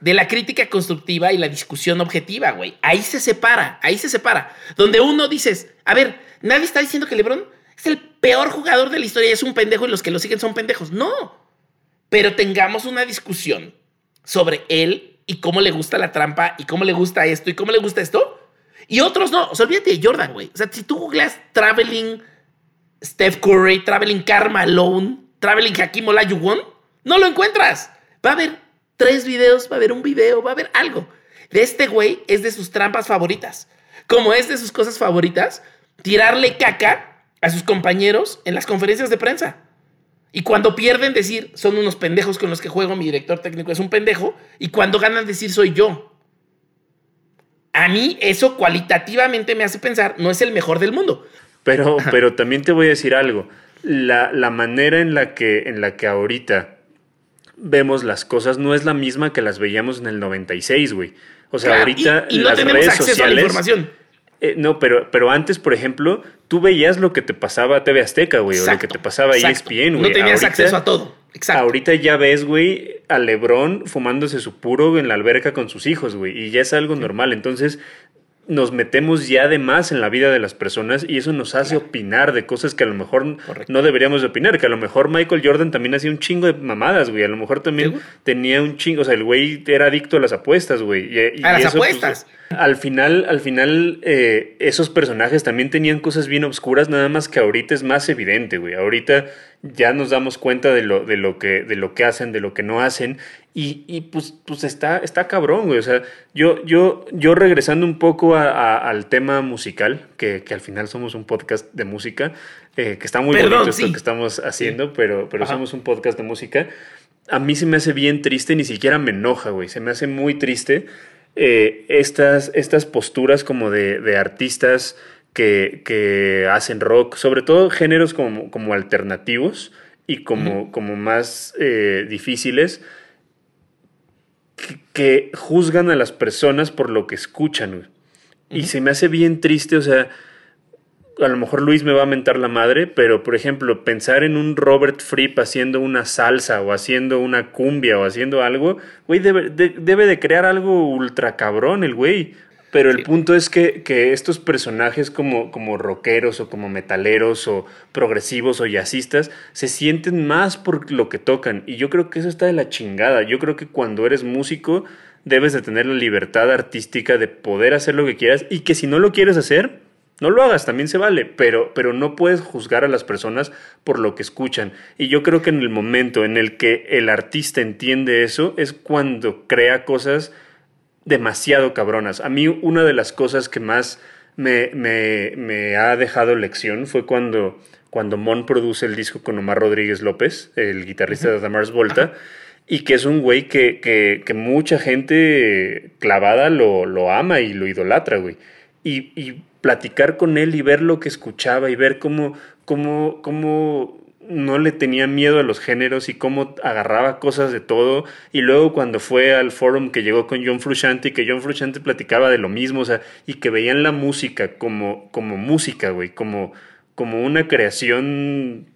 de la crítica constructiva y la discusión objetiva, güey. Ahí se separa, ahí se separa. Donde uno dices, a ver, nadie está diciendo que LeBron es el peor jugador de la historia y es un pendejo y los que lo siguen son pendejos. No. Pero tengamos una discusión sobre él y cómo le gusta la trampa y cómo le gusta esto y cómo le gusta esto. Y otros no. O sea, olvídate de Jordan, güey. O sea, si tú googleas traveling Steph Curry, Traveling Karma Alone, Traveling Hakim Olajuwon, no lo encuentras. Va a haber tres videos, va a haber un video, va a haber algo. De este güey es de sus trampas favoritas. Como es de sus cosas favoritas, tirarle caca a sus compañeros en las conferencias de prensa. Y cuando pierden, decir, son unos pendejos con los que juego, mi director técnico es un pendejo. Y cuando ganan, decir, soy yo. A mí eso cualitativamente me hace pensar, no es el mejor del mundo. Pero, pero también te voy a decir algo. La, la, manera en la, que, en la que ahorita vemos las cosas no es la misma que las veíamos en el 96, güey. O sea, ahorita y, no tenemos redes acceso sociales, a la información. Eh, no, pero, pero antes, por ejemplo, tú veías lo que te pasaba a TV Azteca, güey, o lo que te pasaba a ESPN, güey. No tenías acceso a todo. Exacto. Ahorita ya ves, güey, a Lebron fumándose su puro en la alberca con sus hijos, güey, y ya es algo normal. Entonces, nos metemos ya de más en la vida de las personas y eso nos hace opinar de cosas que a lo mejor no deberíamos de opinar, que a lo mejor Michael Jordan también hacía un chingo de mamadas, güey, a lo mejor también tenía un chingo, o sea, el güey era adicto a las apuestas, güey. a las pues, apuestas. al final, al final, eh, esos personajes también tenían cosas bien obscuras, nada más que ahorita es más evidente, güey. Ahorita ya nos damos cuenta de lo, de lo, que, de lo que hacen, de lo que no hacen. Y, y pues, pues está, está cabrón, güey. O sea, yo, yo, yo regresando un poco al tema musical, que, que, al final somos un podcast de música, eh, que está muy bonito esto que estamos haciendo, pero, pero somos un podcast de música. A mí se me hace bien triste, ni siquiera me enoja, güey. Se me hace muy triste eh, estas, estas posturas como de, de artistas que, hacen rock, sobre todo géneros como, como alternativos y como, como más eh, difíciles, que, juzgan a las personas por lo que escuchan. Y se me hace bien triste, o sea, a lo mejor Luis me va a mentar la madre, pero por ejemplo, pensar en un Robert Fripp haciendo una salsa o haciendo una cumbia o haciendo algo, güey, debe, debe de crear algo ultra cabrón el güey. Pero el punto es que, estos personajes como, como rockeros o como metaleros o progresivos o jazzistas se sienten más por lo que tocan. Y yo creo que eso está de la chingada. Yo creo que cuando eres músico debes de tener la libertad artística de poder hacer lo que quieras y que si no lo quieres hacer, no lo hagas, también se vale, pero, pero no puedes juzgar a las personas por lo que escuchan. Y yo creo que en el momento en el que el artista entiende eso es cuando crea cosas demasiado cabronas. A mí una de las cosas que más me, me, ha dejado lección fue cuando, cuando Mon produce el disco con Omar Rodríguez López, el guitarrista de The Mars Volta, y que es un güey que, que, mucha gente clavada lo, lo, ama y lo idolatra, güey. Y, y, platicar con él y ver lo que escuchaba y ver cómo, cómo, cómo no le tenía miedo a los géneros y cómo agarraba cosas de todo. Y luego cuando fue al forum que llegó con John Frusciante y que John Frusciante platicaba de lo mismo, o sea, y que veían la música como, como música, güey, como, como una creación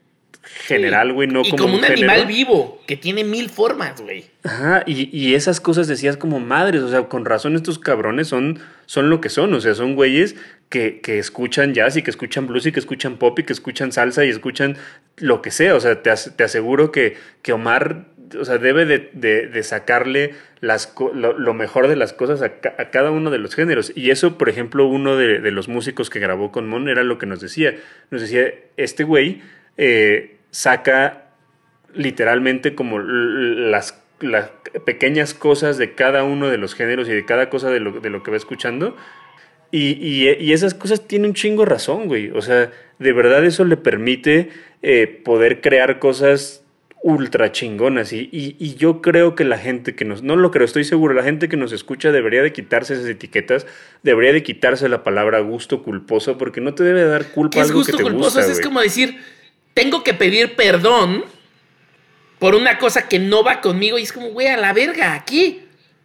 general, güey, no y como, un, animal vivo, que tiene mil formas, güey. Ajá, y, esas cosas decías como madres, o sea, con razón estos cabrones son, son lo que son, o sea, son güeyes que, escuchan jazz y que escuchan blues y que escuchan pop y que escuchan salsa y escuchan lo que sea, o sea, te, te aseguro que, que Omar o sea, debe de, sacarle las, lo, mejor de las cosas a, cada uno de los géneros. Y eso, por ejemplo, uno de, los músicos que grabó con Mon era lo que nos decía. Nos decía, este güey eh, saca literalmente como las, las, pequeñas cosas de cada uno de los géneros y de cada cosa de lo, de lo que va escuchando. Y, y, esas cosas tienen un chingo razón, güey. O sea, de verdad eso le permite eh, poder crear cosas ultra chingonas y, y, yo creo que la gente que nos, no lo creo, estoy seguro, la gente que nos escucha debería de quitarse esas etiquetas, debería de quitarse la palabra gusto culposo porque no te debe dar culpa algo gusto que te culposo? es como decir, tengo que pedir perdón por una cosa que no va conmigo y es como, güey, a la verga, aquí.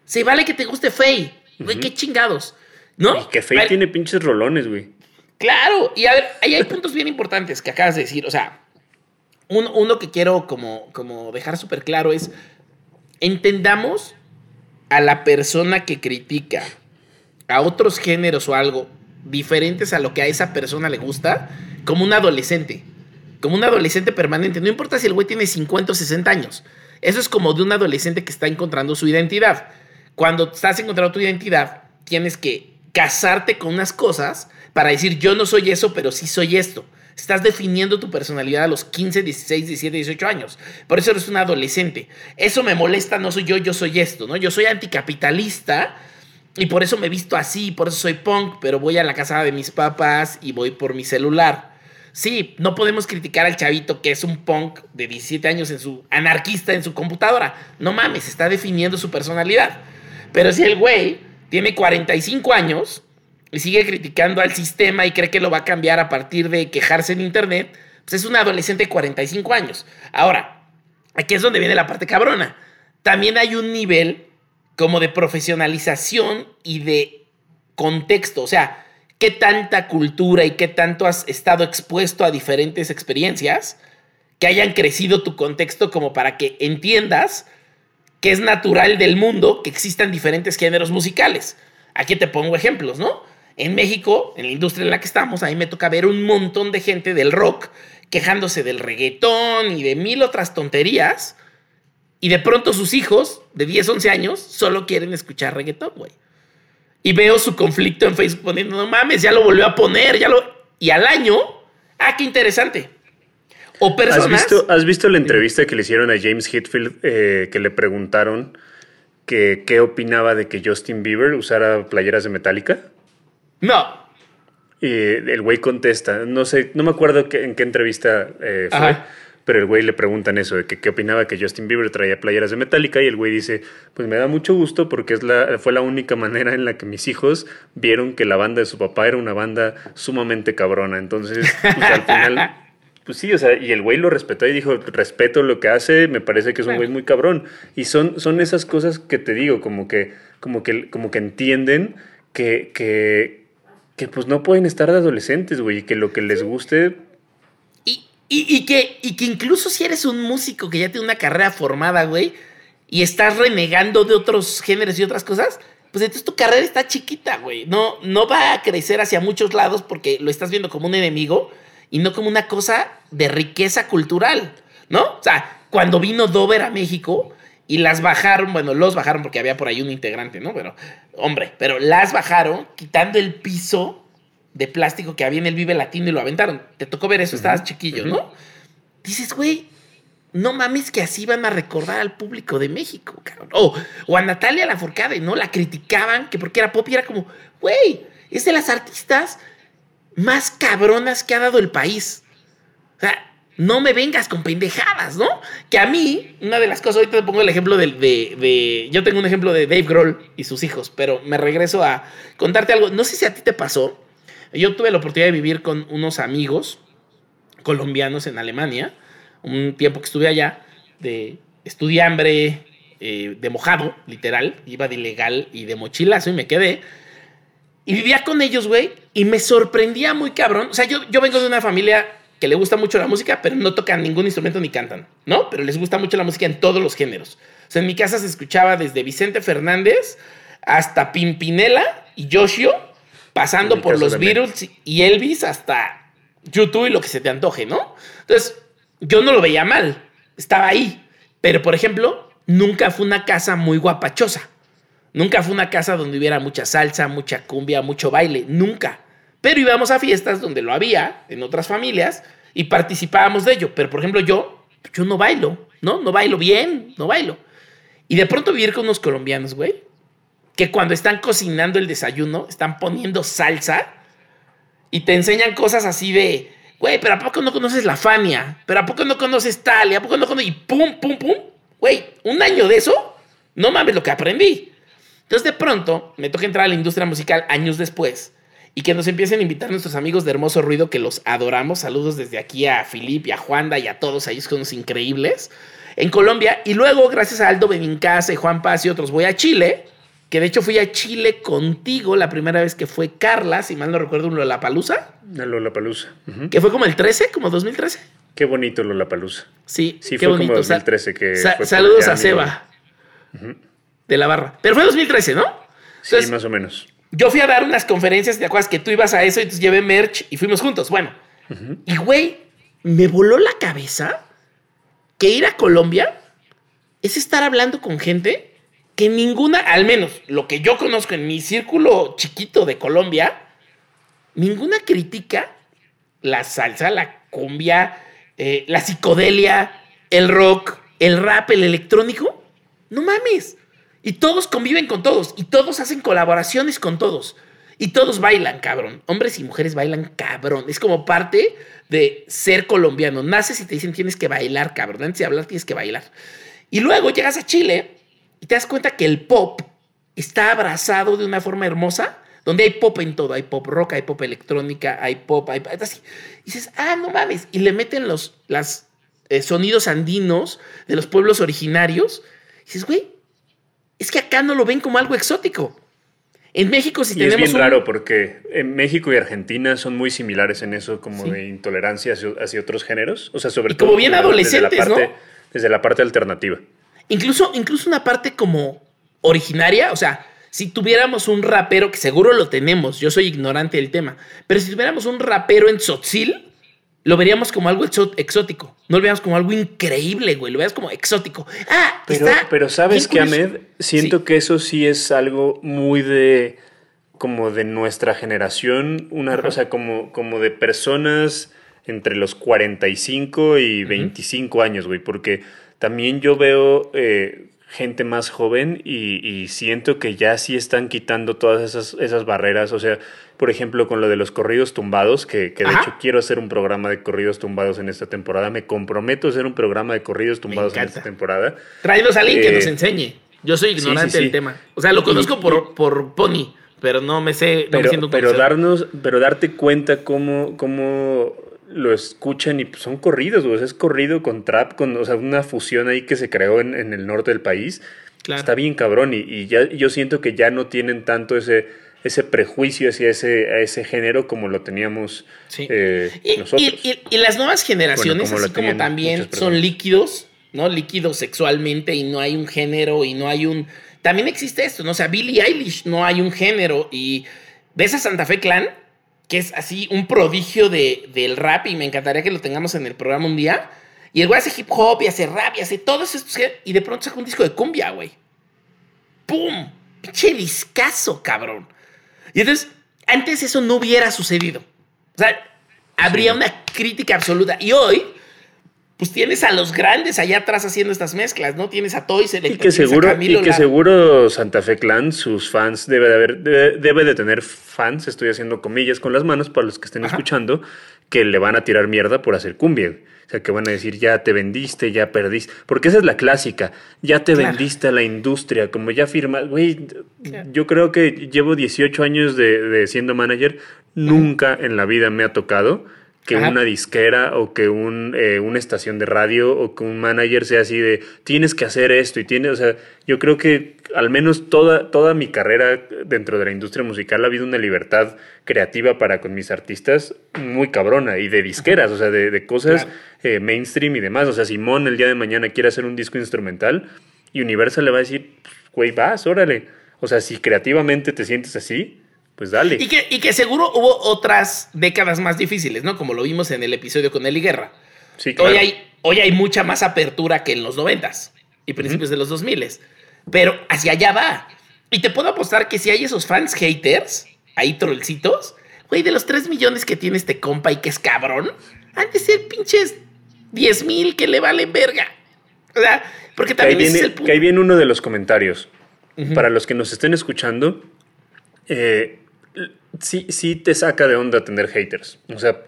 Se vale que te guste Faye, güey, qué chingados, ¿no? Y que Faye tiene pinches rolones, güey. Claro, y a ver, ahí hay puntos bien importantes que acabas de decir, o sea, uno que quiero como, como dejar súper claro es, entendamos a la persona que critica a otros géneros o algo diferentes a lo que a esa persona le gusta como un adolescente, como un adolescente permanente. No importa si el güey tiene 50 o 60 años. Eso es como de un adolescente que está encontrando su identidad. Cuando estás encontrando tu identidad, tienes que casarte con unas cosas para decir yo no soy eso, pero sí soy esto. Estás definiendo tu personalidad a los 15, 16, 17, 18 años. Por eso eres un adolescente. Eso me molesta, no soy yo, yo soy esto, ¿no? Yo soy anticapitalista y por eso me visto así, por eso soy punk, pero voy a la casa de mis papás y voy por mi celular. Sí, no podemos criticar al chavito que es un punk de 17 años en su anarquista en su computadora. No mames, está definiendo su personalidad. Pero si el güey tiene 45 años y sigue criticando al sistema y cree que lo va a cambiar a partir de quejarse en internet, pues es un adolescente de 45 años. Ahora, aquí es donde viene la parte cabrona. También hay un nivel como de profesionalización y de contexto, o sea, qué tanta cultura y qué tanto has estado expuesto a diferentes experiencias que hayan crecido tu contexto como para que entiendas que es natural del mundo que existan diferentes géneros musicales. Aquí te pongo ejemplos, ¿no? En México, en la industria en la que estamos, a mí me toca ver un montón de gente del rock quejándose del reggaetón y de mil otras tonterías. Y de pronto sus hijos de 10, 11 años solo quieren escuchar reggaetón, güey. Y veo su conflicto en Facebook poniendo, no mames, ya lo volvió a poner, ya lo... Y al año, ah, qué interesante. O personas... ¿Has visto, ¿has visto la entrevista que le hicieron a James Hetfield eh, que le preguntaron que qué opinaba de que Justin Bieber usara playeras de Metallica? No. Y el güey contesta, no sé, no me acuerdo en qué entrevista eh, fue, pero el güey le preguntan eso, de que qué opinaba que Justin Bieber traía playeras de Metallica y el güey dice, pues me da mucho gusto porque es la, fue la única manera en la que mis hijos vieron que la banda de su papá era una banda sumamente cabrona. Entonces, pues, al final... Pues sí, o sea, y el güey lo respetó y dijo, respeto lo que hace, me parece que es un güey muy cabrón. Y son, son esas cosas que te digo, como que, como que, como que entienden que, que, que pues no pueden estar de adolescentes, güey, y que lo que les guste... Y, que, y que incluso si eres un músico que ya tiene una carrera formada, güey, y estás renegando de otros géneros y otras cosas, pues entonces tu carrera está chiquita, güey. No, no va a crecer hacia muchos lados porque lo estás viendo como un enemigo y no como una cosa de riqueza cultural, ¿no? O sea, cuando vino Dover a México y las bajaron, bueno, los bajaron porque había por ahí un integrante, ¿no? Pero hombre, pero las bajaron quitando el piso de plástico que había en el Vive Latino y lo aventaron. Te tocó ver eso, estabas chiquillo, ¿no? Dices, güey, no mames que así van a recordar al público de México, cabrón. O, a Natalia Lafourcade, ¿no? La criticaban que porque era pop y era como, güey, es de las artistas más cabronas que ha dado el país. O sea, no me vengas con pendejadas, ¿no? Que a mí, una de las cosas, ahorita te pongo el ejemplo de, de, Yo tengo un ejemplo de Dave Grohl y sus hijos, pero me regreso a contarte algo. No sé si a ti te pasó. Yo tuve la oportunidad de vivir con unos amigos colombianos en Alemania, un tiempo que estuve allá, de estudiambre, eh, de mojado, literal, iba de ilegal y de mochilazo y me quedé. Y vivía con ellos, güey, y me sorprendía muy cabrón. O sea, yo, yo vengo de una familia que le gusta mucho la música, pero no tocan ningún instrumento ni cantan, ¿no? Pero les gusta mucho la música en todos los géneros. O sea, en mi casa se escuchaba desde Vicente Fernández hasta Pimpinela y Yoshio, pasando por los Beatles y Elvis hasta YouTube y lo que se te antoje, ¿no? Entonces, yo no lo veía mal, estaba ahí. Pero, por ejemplo, nunca fue una casa muy guapachosa. Nunca fue una casa donde hubiera mucha salsa, mucha cumbia, mucho baile. Nunca. Pero íbamos a fiestas donde lo había, en otras familias, y participábamos de ello. Pero, por ejemplo, yo, yo no bailo, ¿no? No bailo bien, no bailo. Y de pronto vivir con unos colombianos, güey, que cuando están cocinando el desayuno, están poniendo salsa y te enseñan cosas así de, güey, pero ¿a poco no conoces la Fania? ¿Pero a poco no conoces tal? ¿A poco no conoces? Y pum, pum, pum. Güey, un año de eso, no mames lo que aprendí. Entonces de pronto me toca entrar a la industria musical años después y que nos empiecen a invitar nuestros amigos de Hermoso Ruido, que los adoramos. Saludos desde aquí a Filip y a Juanda y a todos ellos son los increíbles. En Colombia. Y luego, gracias a Aldo Benincasa y Juan Paz y otros, voy a Chile. Que de hecho fui a Chile contigo la primera vez que fue Carla, si mal no recuerdo, un Lollapalooza. La Lollapalooza. Que fue como el 13, como 2013. Qué bonito Lollapalooza. Sí, sí qué fue bonito. como 2013 que saludos a Seba. De la barra. Pero fue 2013, ¿no? sí, más o menos yo fui a dar unas conferencias, ¿te acuerdas que tú ibas a eso y entonces llevé merch y fuimos juntos? Bueno, y güey, me voló la cabeza que ir a Colombia es estar hablando con gente que ninguna, al menos lo que yo conozco en mi círculo chiquito de Colombia, ninguna critica la salsa, la cumbia, eh, la psicodelia, el rock, el rap, el electrónico. No mames. Y todos conviven con todos. Y todos hacen colaboraciones con todos. Y todos bailan, cabrón. Hombres y mujeres bailan, cabrón. Es como parte de ser colombiano. Naces y te dicen tienes que bailar, cabrón. Antes de hablar tienes que bailar. Y luego llegas a Chile y te das cuenta que el pop está abrazado de una forma hermosa, donde hay pop en todo. Hay pop rock, hay pop electrónica, hay pop, hay así. Y dices, ah, no mames. Y le meten los eh, sonidos andinos de los pueblos originarios. Y dices, güey, es que acá no lo ven como algo exótico. En México sí y tenemos. Es bien raro porque en México y Argentina son muy similares en eso, como de intolerancia hacia, otros géneros. O sea, sobre todo. Como bien adolescentes, desde la parte, ¿no? Desde la parte alternativa. Incluso, incluso una parte como originaria. O sea, si tuviéramos un rapero, que seguro lo tenemos, yo soy ignorante del tema, pero si tuviéramos un rapero en Tzotzil, lo veríamos como algo exótico. No lo veríamos como algo increíble, güey. Lo veríamos como exótico. Ah, pero, pero sabes que, Ahmed, siento que eso sí es algo muy de como de nuestra generación, una, o sea, como, como de personas entre los 45 y 25 años, güey, porque también yo veo eh, gente más joven y, siento que ya sí están quitando todas esas, esas barreras. O sea, por ejemplo, con lo de los corridos tumbados, que, de hecho quiero hacer un programa de corridos tumbados en esta temporada. Me comprometo a hacer un programa de corridos tumbados en esta temporada. Tráenos a alguien que nos eh, enseñe. Yo soy ignorante del tema. O sea, lo conozco por, por Pony, pero no me sé. pero, pero darnos, pero darte cuenta cómo, cómo lo escuchan y pues, son corridos, o es corrido con trap, con o sea, una fusión ahí que se creó en, el norte del país. Está bien cabrón y, ya, yo siento que ya no tienen tanto ese, ese prejuicio hacia ese, ese género como lo teníamos eh, y, nosotros. Y, las nuevas generaciones, así como también son líquidos, ¿no? Líquidos sexualmente y no hay un género y no hay un... También existe esto, ¿no? O sea, Billie Eilish no hay un género y ves a Santa Fe Clan que es así un prodigio de, del rap y me encantaría que lo tengamos en el programa un día. Y el güey hace hip hop y hace rap y hace todo eso. Y de pronto saca un disco de cumbia, güey. ¡Pum! Pinche discazo, cabrón. Y entonces, antes eso no hubiera sucedido. O sea, habría una crítica absoluta. Y hoy, pues tienes a los grandes allá atrás haciendo estas mezclas, ¿no? Tienes a Toys, y que seguro Y que seguro Santa Fe Clan, sus fans, debe de, haber, debe, de tener fans, estoy haciendo comillas con las manos para los que estén escuchando, que le van a tirar mierda por hacer cumbia. O sea, que van a decir, ya te vendiste, ya perdiste. Porque esa es la clásica. Ya te vendiste a la industria, como ya firmas. Güey, yo creo que llevo 18 años de, de siendo manager. Nunca en la vida me ha tocado que una disquera o que un, eh, una estación de radio o que un manager sea así de tienes que hacer esto y tienes, o sea, yo creo que al menos toda, toda mi carrera dentro de la industria musical ha habido una libertad creativa para con mis artistas muy cabrona y de disqueras, o sea, de, cosas eh, mainstream y demás. O sea, Simón el día de mañana quiere hacer un disco instrumental y Universal le va a decir, güey, vas, órale. O sea, si creativamente te sientes así, pues dale. Y que, y que seguro hubo otras décadas más difíciles, ¿no? Como lo vimos en el episodio con Eli Guerra. Sí, claro. Hoy hay, hoy hay mucha más apertura que en los noventas y principios de los dos miles. Pero hacia allá va. Y te puedo apostar que si hay esos fans haters, ahí trollcitos, güey, de los 3 millones que tiene este compa y que es cabrón, han de ser pinches 10 mil que le valen verga. O sea, porque también es el punto. Que ahí viene uno de los comentarios. Para los que nos estén escuchando, eh, sí, sí te saca de onda tener haters. O sea,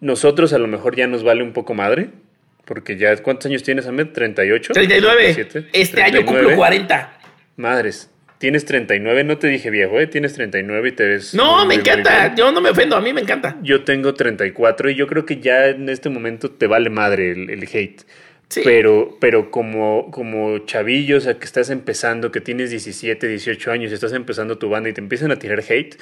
nosotros a lo mejor ya nos vale un poco madre, porque ya, ¿cuántos años tienes, Ahmed? ¿38? 39. este año cumplo 40. Madres. Tienes 39, no te dije viejo, ¿eh? Tienes 39 y te ves... No, me encanta. Yo no me ofendo, a mí me encanta. Yo tengo 34 y yo creo que ya en este momento te vale madre el, hate. Sí. Pero, pero como, como chavillo, o sea, que estás empezando, que tienes 17, 18 años, estás empezando tu banda y te empiezan a tirar hate,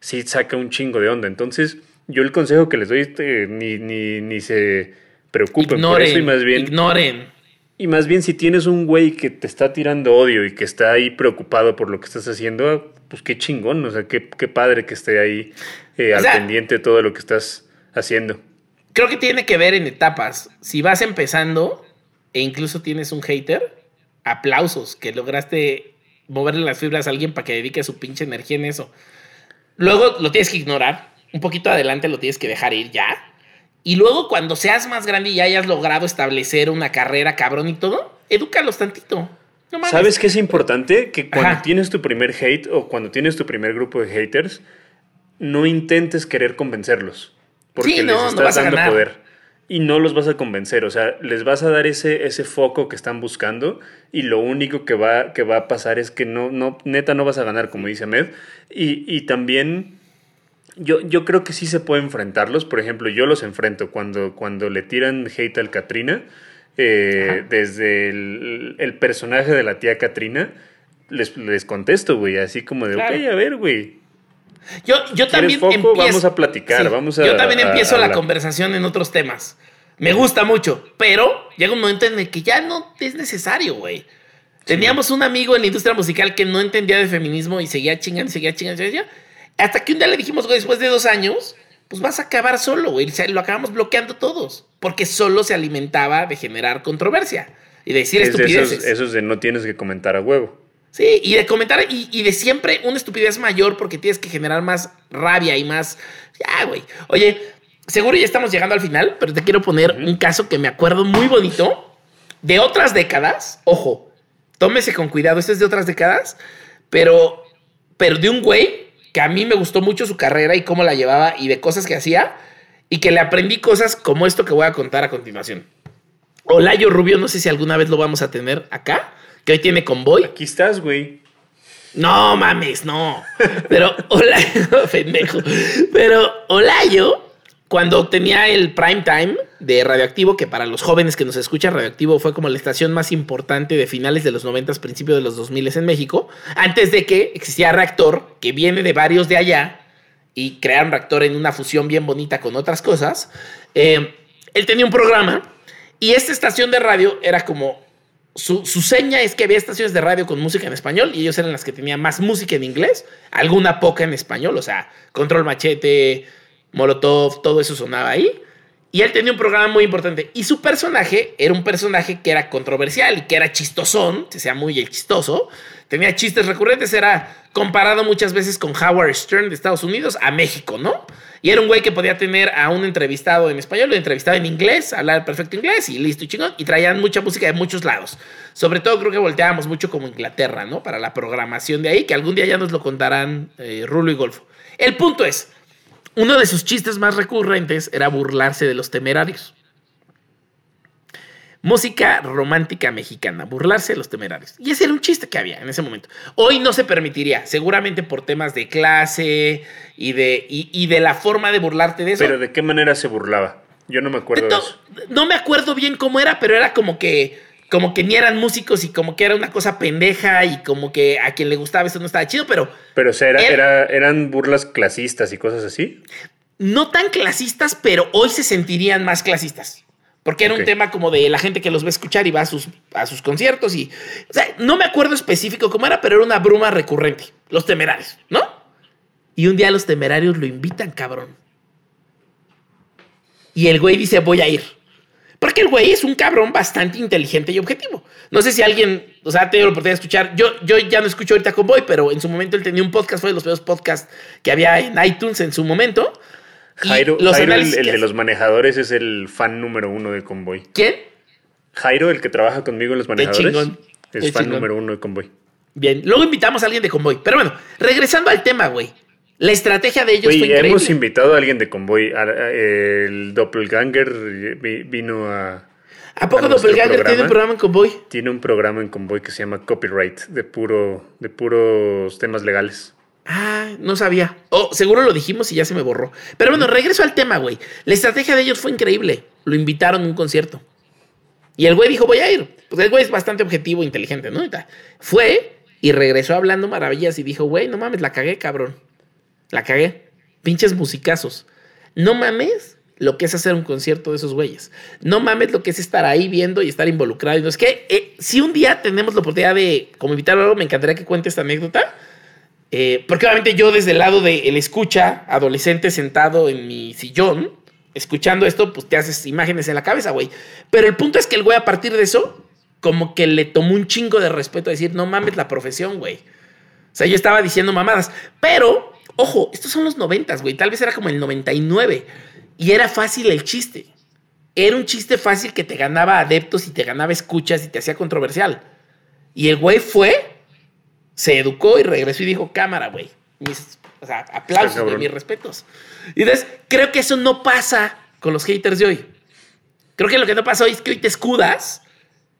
sí saca un chingo de onda. Entonces, yo el consejo que les doy, este, ni, ni, ni se preocupen por eso y más bien... Ignoren y más bien si tienes un güey que te está tirando odio y que está ahí preocupado por lo que estás haciendo, pues qué chingón, o sea, qué, padre que esté ahí eh, al pendiente de todo lo que estás haciendo. Creo que tiene que ver en etapas. Si vas empezando e incluso tienes un hater, aplausos, que lograste moverle las fibras a alguien para que dedique su pinche energía en eso. Luego lo tienes que ignorar, un poquito adelante lo tienes que dejar ir ya y luego cuando seas más grande y hayas logrado establecer una carrera cabrón y todo, edúcalos tantito. ¿Sabes qué es importante? Que cuando tienes tu primer hate o cuando tienes tu primer grupo de haters, no intentes querer convencerlos. Porque les estás dando poder. Y no los vas a convencer. O sea, les vas a dar ese, ese foco que están buscando. Y lo único que va, que va a pasar es que no, no, neta no vas a ganar, como dice Med. Y, y también yo, yo creo que sí se puede enfrentarlos. Por ejemplo, yo los enfrento cuando, cuando le tiran hate al Katrina. Eh, desde el, personaje de la tía Katrina, les, les contesto, güey, así como de, ok, a ver, güey. Yo, yo también empiezo, vamos a platicar, vamos a... Yo también empiezo la conversación en otros temas. Me gusta mucho, pero llega un momento en el que ya no es necesario, güey. Teníamos un amigo en la industria musical que no entendía de feminismo y seguía chingando, seguía chingando, seguía hasta que un día le dijimos, güey, después de dos años, pues vas a acabar solo, güey. Lo acabamos bloqueando todos. Porque solo se alimentaba de generar controversia y de decir estupideces. Eso es de no tienes que comentar a huevo. Sí, y de comentar y, de siempre una estupidez mayor porque tienes que generar más rabia y más. Ya, güey. Oye, seguro ya estamos llegando al final, pero te quiero poner un caso que me acuerdo muy bonito de otras décadas. Ojo, tómese con cuidado, este es de otras décadas, pero, pero de un güey que a mí me gustó mucho su carrera y cómo la llevaba y de cosas que hacía y que le aprendí cosas como esto que voy a contar a continuación. Olayo Rubio, no sé si alguna vez lo vamos a tener acá, que hoy tiene convoy. Aquí estás, güey. No mames, no. Pero Olayo, pendejo. Pero Olayo cuando tenía el prime time de Radioactivo, que para los jóvenes que nos escuchan, Radioactivo fue como la estación más importante de finales de los 90, principios de los 2000 en México, antes de que existía Reactor, que viene de varios de allá, y crearon Reactor en una fusión bien bonita con otras cosas. Eh, él tenía un programa, y esta estación de radio era como su, su, seña es que había estaciones de radio con música en español y ellos eran las que tenían más música en inglés, alguna poca en español, o sea, Control Machete, Molotov, todo eso sonaba ahí. Y él tenía un programa muy importante. Y su personaje era un personaje que era controversial y que era chistosón, que sea muy chistoso. Tenía chistes recurrentes, era comparado muchas veces con Howard Stern de Estados Unidos a México, ¿no? Y era un güey que podía tener a un entrevistado en español, un entrevistado en inglés, hablar perfecto inglés y listo y chingón. Y traían mucha música de muchos lados. Sobre todo creo que volteábamos mucho como Inglaterra, ¿no? Para la programación de ahí, que algún día ya nos lo contarán eh, Rulo y Golfo. El punto es, uno de sus chistes más recurrentes era burlarse de los temerarios. música romántica mexicana, burlarse de los temerarios. Y ese era un chiste que había en ese momento. Hoy no se permitiría, seguramente por temas de clase y de, y, de la forma de burlarte de eso. Pero ¿de qué manera se burlaba? Yo no me acuerdo de, eso. No me acuerdo bien cómo era, pero era como que como que ni eran músicos y como que era una cosa pendeja y como que a quien le gustaba eso no estaba chido, pero... Pero o sea, eran burlas clasistas y cosas así. No tan clasistas, pero hoy se sentirían más clasistas. Porque era un tema como de la gente que los va a escuchar y va a sus, a sus conciertos y... O sea, no me acuerdo específico cómo era, pero era una bruma recurrente. Los temerarios, ¿no? Y un día los temerarios lo invitan, cabrón. Y el güey dice, voy a ir. Porque el güey es un cabrón bastante inteligente y objetivo. No sé si alguien, o sea, ha tenido la oportunidad de escuchar. Yo, yo ya no escucho ahorita con Boy, pero en su momento él tenía un podcast, fue de los peores podcasts que había en iTunes en su momento. Jairo, el, de los manejadores, es el fan número uno de Convoy. ¿Quién? Jairo, el que trabaja conmigo en los manejadores, es fan número uno de Convoy. Bien, luego invitamos a alguien de Convoy. Pero bueno, regresando al tema, güey. La estrategia de ellos fue increíble. Hemos invitado a alguien de Convoy. El Doppelganger vino a. ¿A poco Doppelganger tiene un programa en Convoy? Tiene un programa en Convoy que se llama Copyright, de, puro, de puros temas legales. Ah, no sabía. Oh, seguro lo dijimos y ya se me borró. Pero bueno, regreso al tema, güey. La estrategia de ellos fue increíble. Lo invitaron a un concierto. Y el güey dijo, voy a ir. Pues el güey es bastante objetivo, e inteligente, ¿no? Fue y regresó hablando maravillas y dijo, güey, no mames, la cagué, cabrón. La cagué. Pinches musicazos. No mames lo que es hacer un concierto de esos güeyes. No mames lo que es estar ahí viendo y estar involucrado. Y no es que eh, si un día tenemos la oportunidad de, como invitar algo, me encantaría que cuente esta anécdota eh, porque obviamente yo desde el lado de el escucha, adolescente sentado en mi sillón, escuchando esto, pues te haces imágenes en la cabeza, güey. Pero el punto es que el güey a partir de eso, como que le tomó un chingo de respeto a decir, no mames la profesión, güey. O sea, yo estaba diciendo mamadas. Pero, ojo, estos son los noventas, güey. Tal vez era como el 99. Y era fácil el chiste. Era un chiste fácil que te ganaba adeptos y te ganaba escuchas y te hacía controversial. Y el güey fue se educó y regresó y dijo, cámara, güey. o sea, aplausos, de mis respetos. Y entonces, creo que eso no pasa con los haters de hoy. Creo que lo que no pasa hoy es que hoy te escudas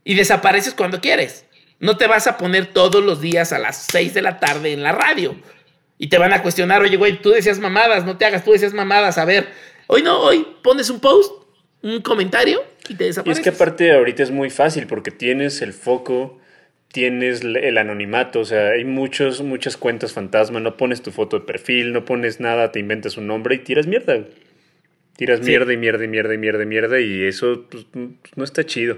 y desapareces cuando quieres. No te vas a poner todos los días a las 6 de la tarde en la radio. Y te van a cuestionar, oye, güey, tú decías mamadas, no te hagas, tú decías mamadas. A ver, hoy no, hoy pones un post, un comentario y te desapareces. Y es que aparte ahorita es muy fácil porque tienes el foco tienes el anonimato, o sea, hay muchos, muchas cuentas fantasma, no pones tu foto de perfil, no pones nada, te inventas un nombre y tiras mierda. Tiras mierda y mierda y mierda y mierda y mierda y eso pues, no está chido.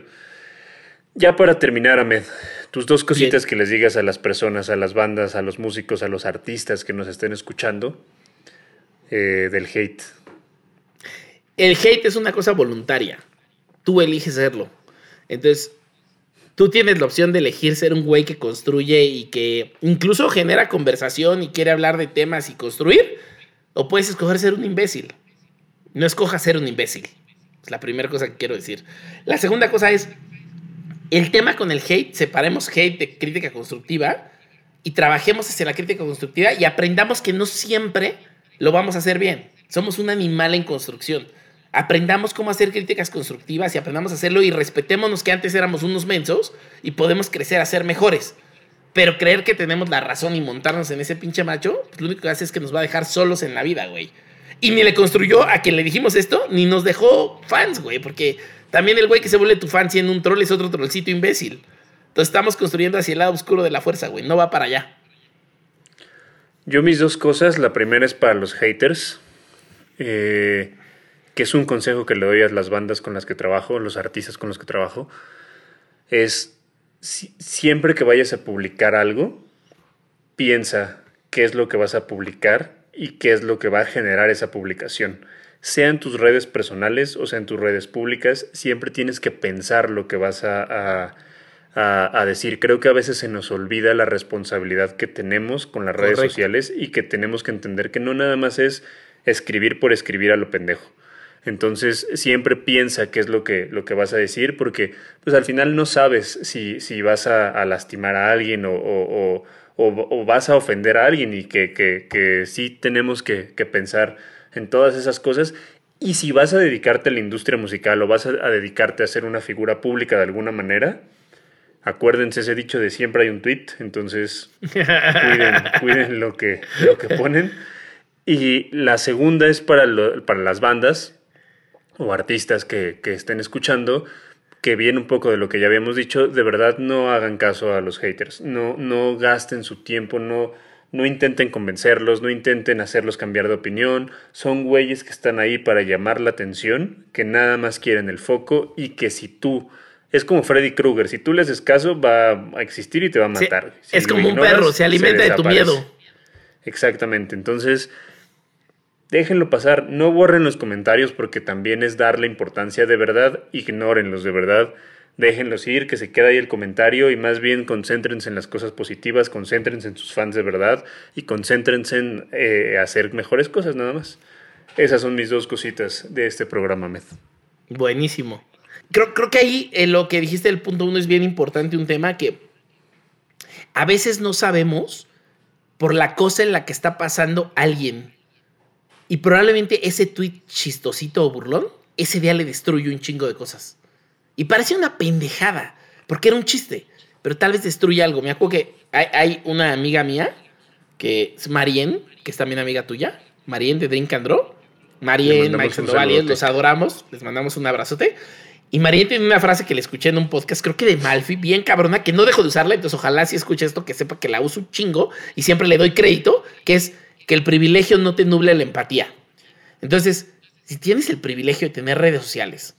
Ya para terminar, Ahmed, tus dos cositas que les digas a las personas, a las bandas, a los músicos, a los artistas que nos estén escuchando eh, del hate. El hate es una cosa voluntaria. Tú eliges serlo. Entonces, tú tienes la opción de elegir ser un güey que construye y que incluso genera conversación y quiere hablar de temas y construir, o puedes escoger ser un imbécil. No escojas ser un imbécil. Es la primera cosa que quiero decir. La segunda cosa es, el tema con el hate, separemos hate de crítica constructiva y trabajemos hacia la crítica constructiva y aprendamos que no siempre lo vamos a hacer bien. Somos un animal en construcción aprendamos cómo hacer críticas constructivas y aprendamos a hacerlo y respetémonos que antes éramos unos mensos y podemos crecer a ser mejores. Pero creer que tenemos la razón y montarnos en ese pinche macho, pues lo único que hace es que nos va a dejar solos en la vida, güey. Y ni le construyó a quien le dijimos esto, ni nos dejó fans, güey, porque también el güey que se vuelve tu fan siendo un troll es otro trollcito imbécil. Entonces estamos construyendo hacia el lado oscuro de la fuerza, güey, no va para allá. Yo mis dos cosas, la primera es para los haters. Eh, que es un consejo que le doy a las bandas con las que trabajo, los artistas con los que trabajo, es siempre que vayas a publicar algo, piensa qué es lo que vas a publicar y qué es lo que va a generar esa publicación. Sea en tus redes personales o sea en tus redes públicas, siempre tienes que pensar lo que vas a, decir. Creo que a veces se nos olvida la responsabilidad que tenemos con las redes sociales y que tenemos que entender que no nada más es escribir por escribir a lo pendejo. Entonces siempre piensa qué es lo que, lo que vas a decir porque pues al final no sabes si, si vas a, lastimar a alguien o, o, o, vas a ofender a alguien y que, que, que sí tenemos que, que, pensar en todas esas cosas Y si vas a dedicarte a la industria musical o vas a, dedicarte a ser una figura pública de alguna manera, acuérdense ese dicho de siempre hay un tweet, entonces cuiden, lo, que, lo que ponen. Y la segunda es para, para las bandas o artistas que, que estén escuchando, que viene un poco de lo que ya habíamos dicho, de verdad no hagan caso a los haters, no, no gasten su tiempo, no no intenten convencerlos, no intenten hacerlos cambiar de opinión. Son güeyes que están ahí para llamar la atención, que nada más quieren el foco y que si tú... Es como Freddy Krueger, si tú le haces caso va a existir y te va a matar. es como un perro, se alimenta de tu miedo. Exactamente, entonces déjenlo pasar, no borren los comentarios porque también es darle importancia de verdad, ignórenlos de verdad déjenlos ir, que se quede ahí el comentario y más bien concéntrense en las cosas positivas, concéntrense en sus fans de verdad y concéntrense en eh, hacer mejores cosas nada más. Esas son mis dos cositas de este programa, Med. Buenísimo. Creo, creo que ahí eh, lo que dijiste del punto uno es bien importante, un tema que a veces no sabemos por la cosa en la que está pasando alguien. Y probablemente ese tweet chistosito o burlón, ese día le destruye un chingo de cosas. Y parecía una pendejada, porque era un chiste, pero tal vez destruye algo. Me acuerdo que hay, una amiga mía, que es Marien, que es también amiga tuya, Marien de Drink and Draw. Marien, Mike Sandoval, los adoramos, les mandamos un abrazote. Y Marien tiene una frase que le escuché en un podcast, creo que de Malfi, bien cabrona, que no dejo de usarla, entonces ojalá si escuche esto, que sepa que la uso un chingo y siempre le doy crédito, que es que el privilegio no te nuble la empatía. Entonces, si tienes el privilegio de tener redes sociales,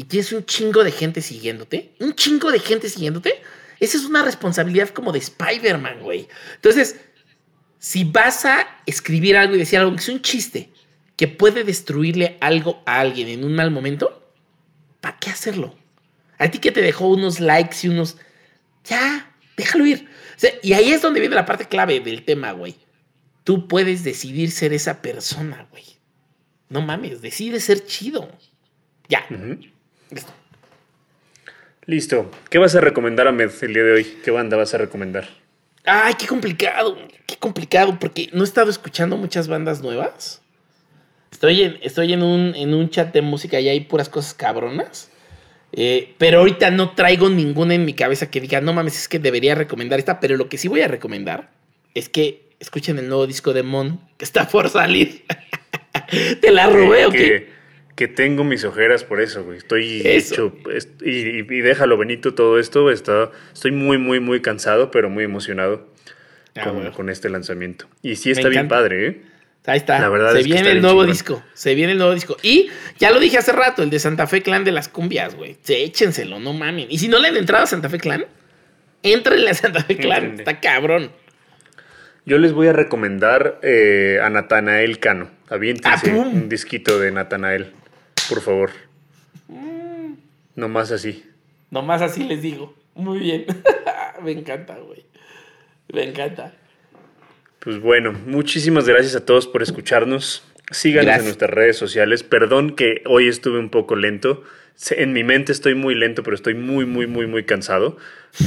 y tienes un chingo de gente siguiéndote, un chingo de gente siguiéndote, esa es una responsabilidad como de Spider-Man, güey. Entonces, si vas a escribir algo y decir algo que es un chiste, que puede destruirle algo a alguien en un mal momento, ¿para qué hacerlo? A ti que te dejó unos likes y unos... Ya, déjalo ir. y ahí es donde viene la parte clave del tema, güey. Tú puedes decidir ser esa persona, güey. No mames, decide ser chido. Ya. Listo. Listo. ¿Qué vas a recomendar a Med el día de hoy? ¿Qué banda vas a recomendar? Ay, qué complicado. Qué complicado, porque no he estado escuchando muchas bandas nuevas. Estoy en, estoy en, un, en un chat de música y hay puras cosas cabronas. Eh, pero ahorita no traigo ninguna en mi cabeza que diga, no mames, es que debería recomendar esta. Pero lo que sí voy a recomendar es que escuchen el nuevo disco de Mon, que está por salir. ¿Te la robé o qué? Que tengo mis ojeras por eso, güey. Estoy hecho. Y, déjalo, Benito, todo esto. Está, estoy muy, muy, muy cansado, pero muy emocionado ah, con, este lanzamiento. Y sí está bien padre, ¿eh? Ahí está. La verdad se viene el nuevo disco. Se viene el nuevo disco. Y ya lo dije hace rato, el de Santa Fe Clan de las cumbias, güey. Échenselo, no mamen. Y si no le han entrado a Santa Fe Clan, entrenle a Santa Fe Clan. Está cabrón. Yo les voy a recomendar eh, a Natanael Cano. Aviéntense ah, un disquito de Natanael por favor. No más así. Nomás así les digo. Muy bien. Me encanta, güey. Me encanta. Pues bueno, muchísimas gracias a todos por escucharnos. Síganos en nuestras redes sociales. Perdón que hoy estuve un poco lento. En mi mente estoy muy lento, pero estoy muy, muy, muy, muy cansado.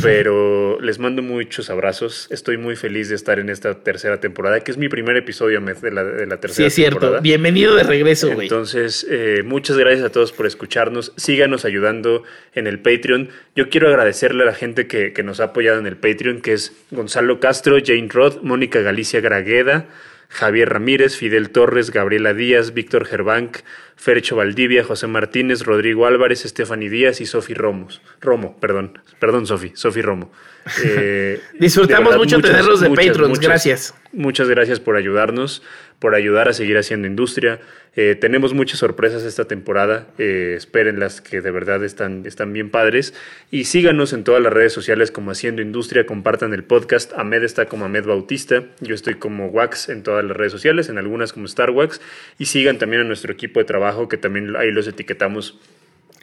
Pero les mando muchos abrazos. Estoy muy feliz de estar en esta tercera temporada, que es mi primer episodio de la, de la tercera temporada. Sí, es cierto. Bienvenido de regreso, güey. Entonces, eh, muchas gracias a todos por escucharnos. Síganos ayudando en el Patreon. Yo quiero agradecerle a la gente que, que nos ha apoyado en el Patreon, que es Gonzalo Castro, Jane Roth, Mónica Galicia Gragueda. Javier Ramírez, Fidel Torres, Gabriela Díaz, Víctor Gerbank, Fercho Valdivia, José Martínez, Rodrigo Álvarez, Estefany Díaz y Sofi Romos. Romo, perdón, perdón Sofi, Sofi Romo. Eh, Disfrutamos mucho tenerlos de Patrons, gracias. Muchas gracias por ayudarnos, por ayudar a seguir haciendo industria. Eh, tenemos muchas sorpresas esta temporada, eh, espérenlas que de verdad están, están bien padres. Y síganos en todas las redes sociales como Haciendo Industria, compartan el podcast. Ahmed está como Ahmed Bautista, yo estoy como Wax en todas las redes sociales, en algunas como Star Wax. Y sigan también a nuestro equipo de trabajo que también ahí los etiquetamos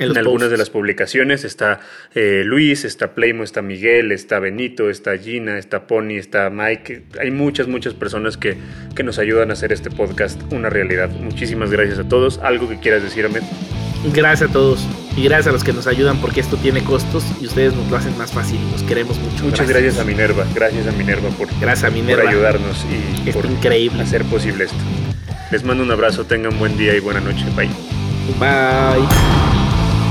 en, algunas de las publicaciones está eh, Luis, está Playmo, está Miguel, está Benito, está Gina, está Pony, está Mike. Hay muchas, muchas personas que, que nos ayudan a hacer este podcast una realidad. Muchísimas gracias a todos. ¿Algo que quieras decir, Ahmed? Gracias a todos y gracias a los que nos ayudan porque esto tiene costos y ustedes nos lo hacen más fácil. Los queremos mucho. Muchas gracias, a Minerva. Gracias a Minerva por, gracias a Minerva. por ayudarnos y por increíble. hacer posible esto. Les mando un abrazo, tengan buen día y buena noche. Bye. Bye.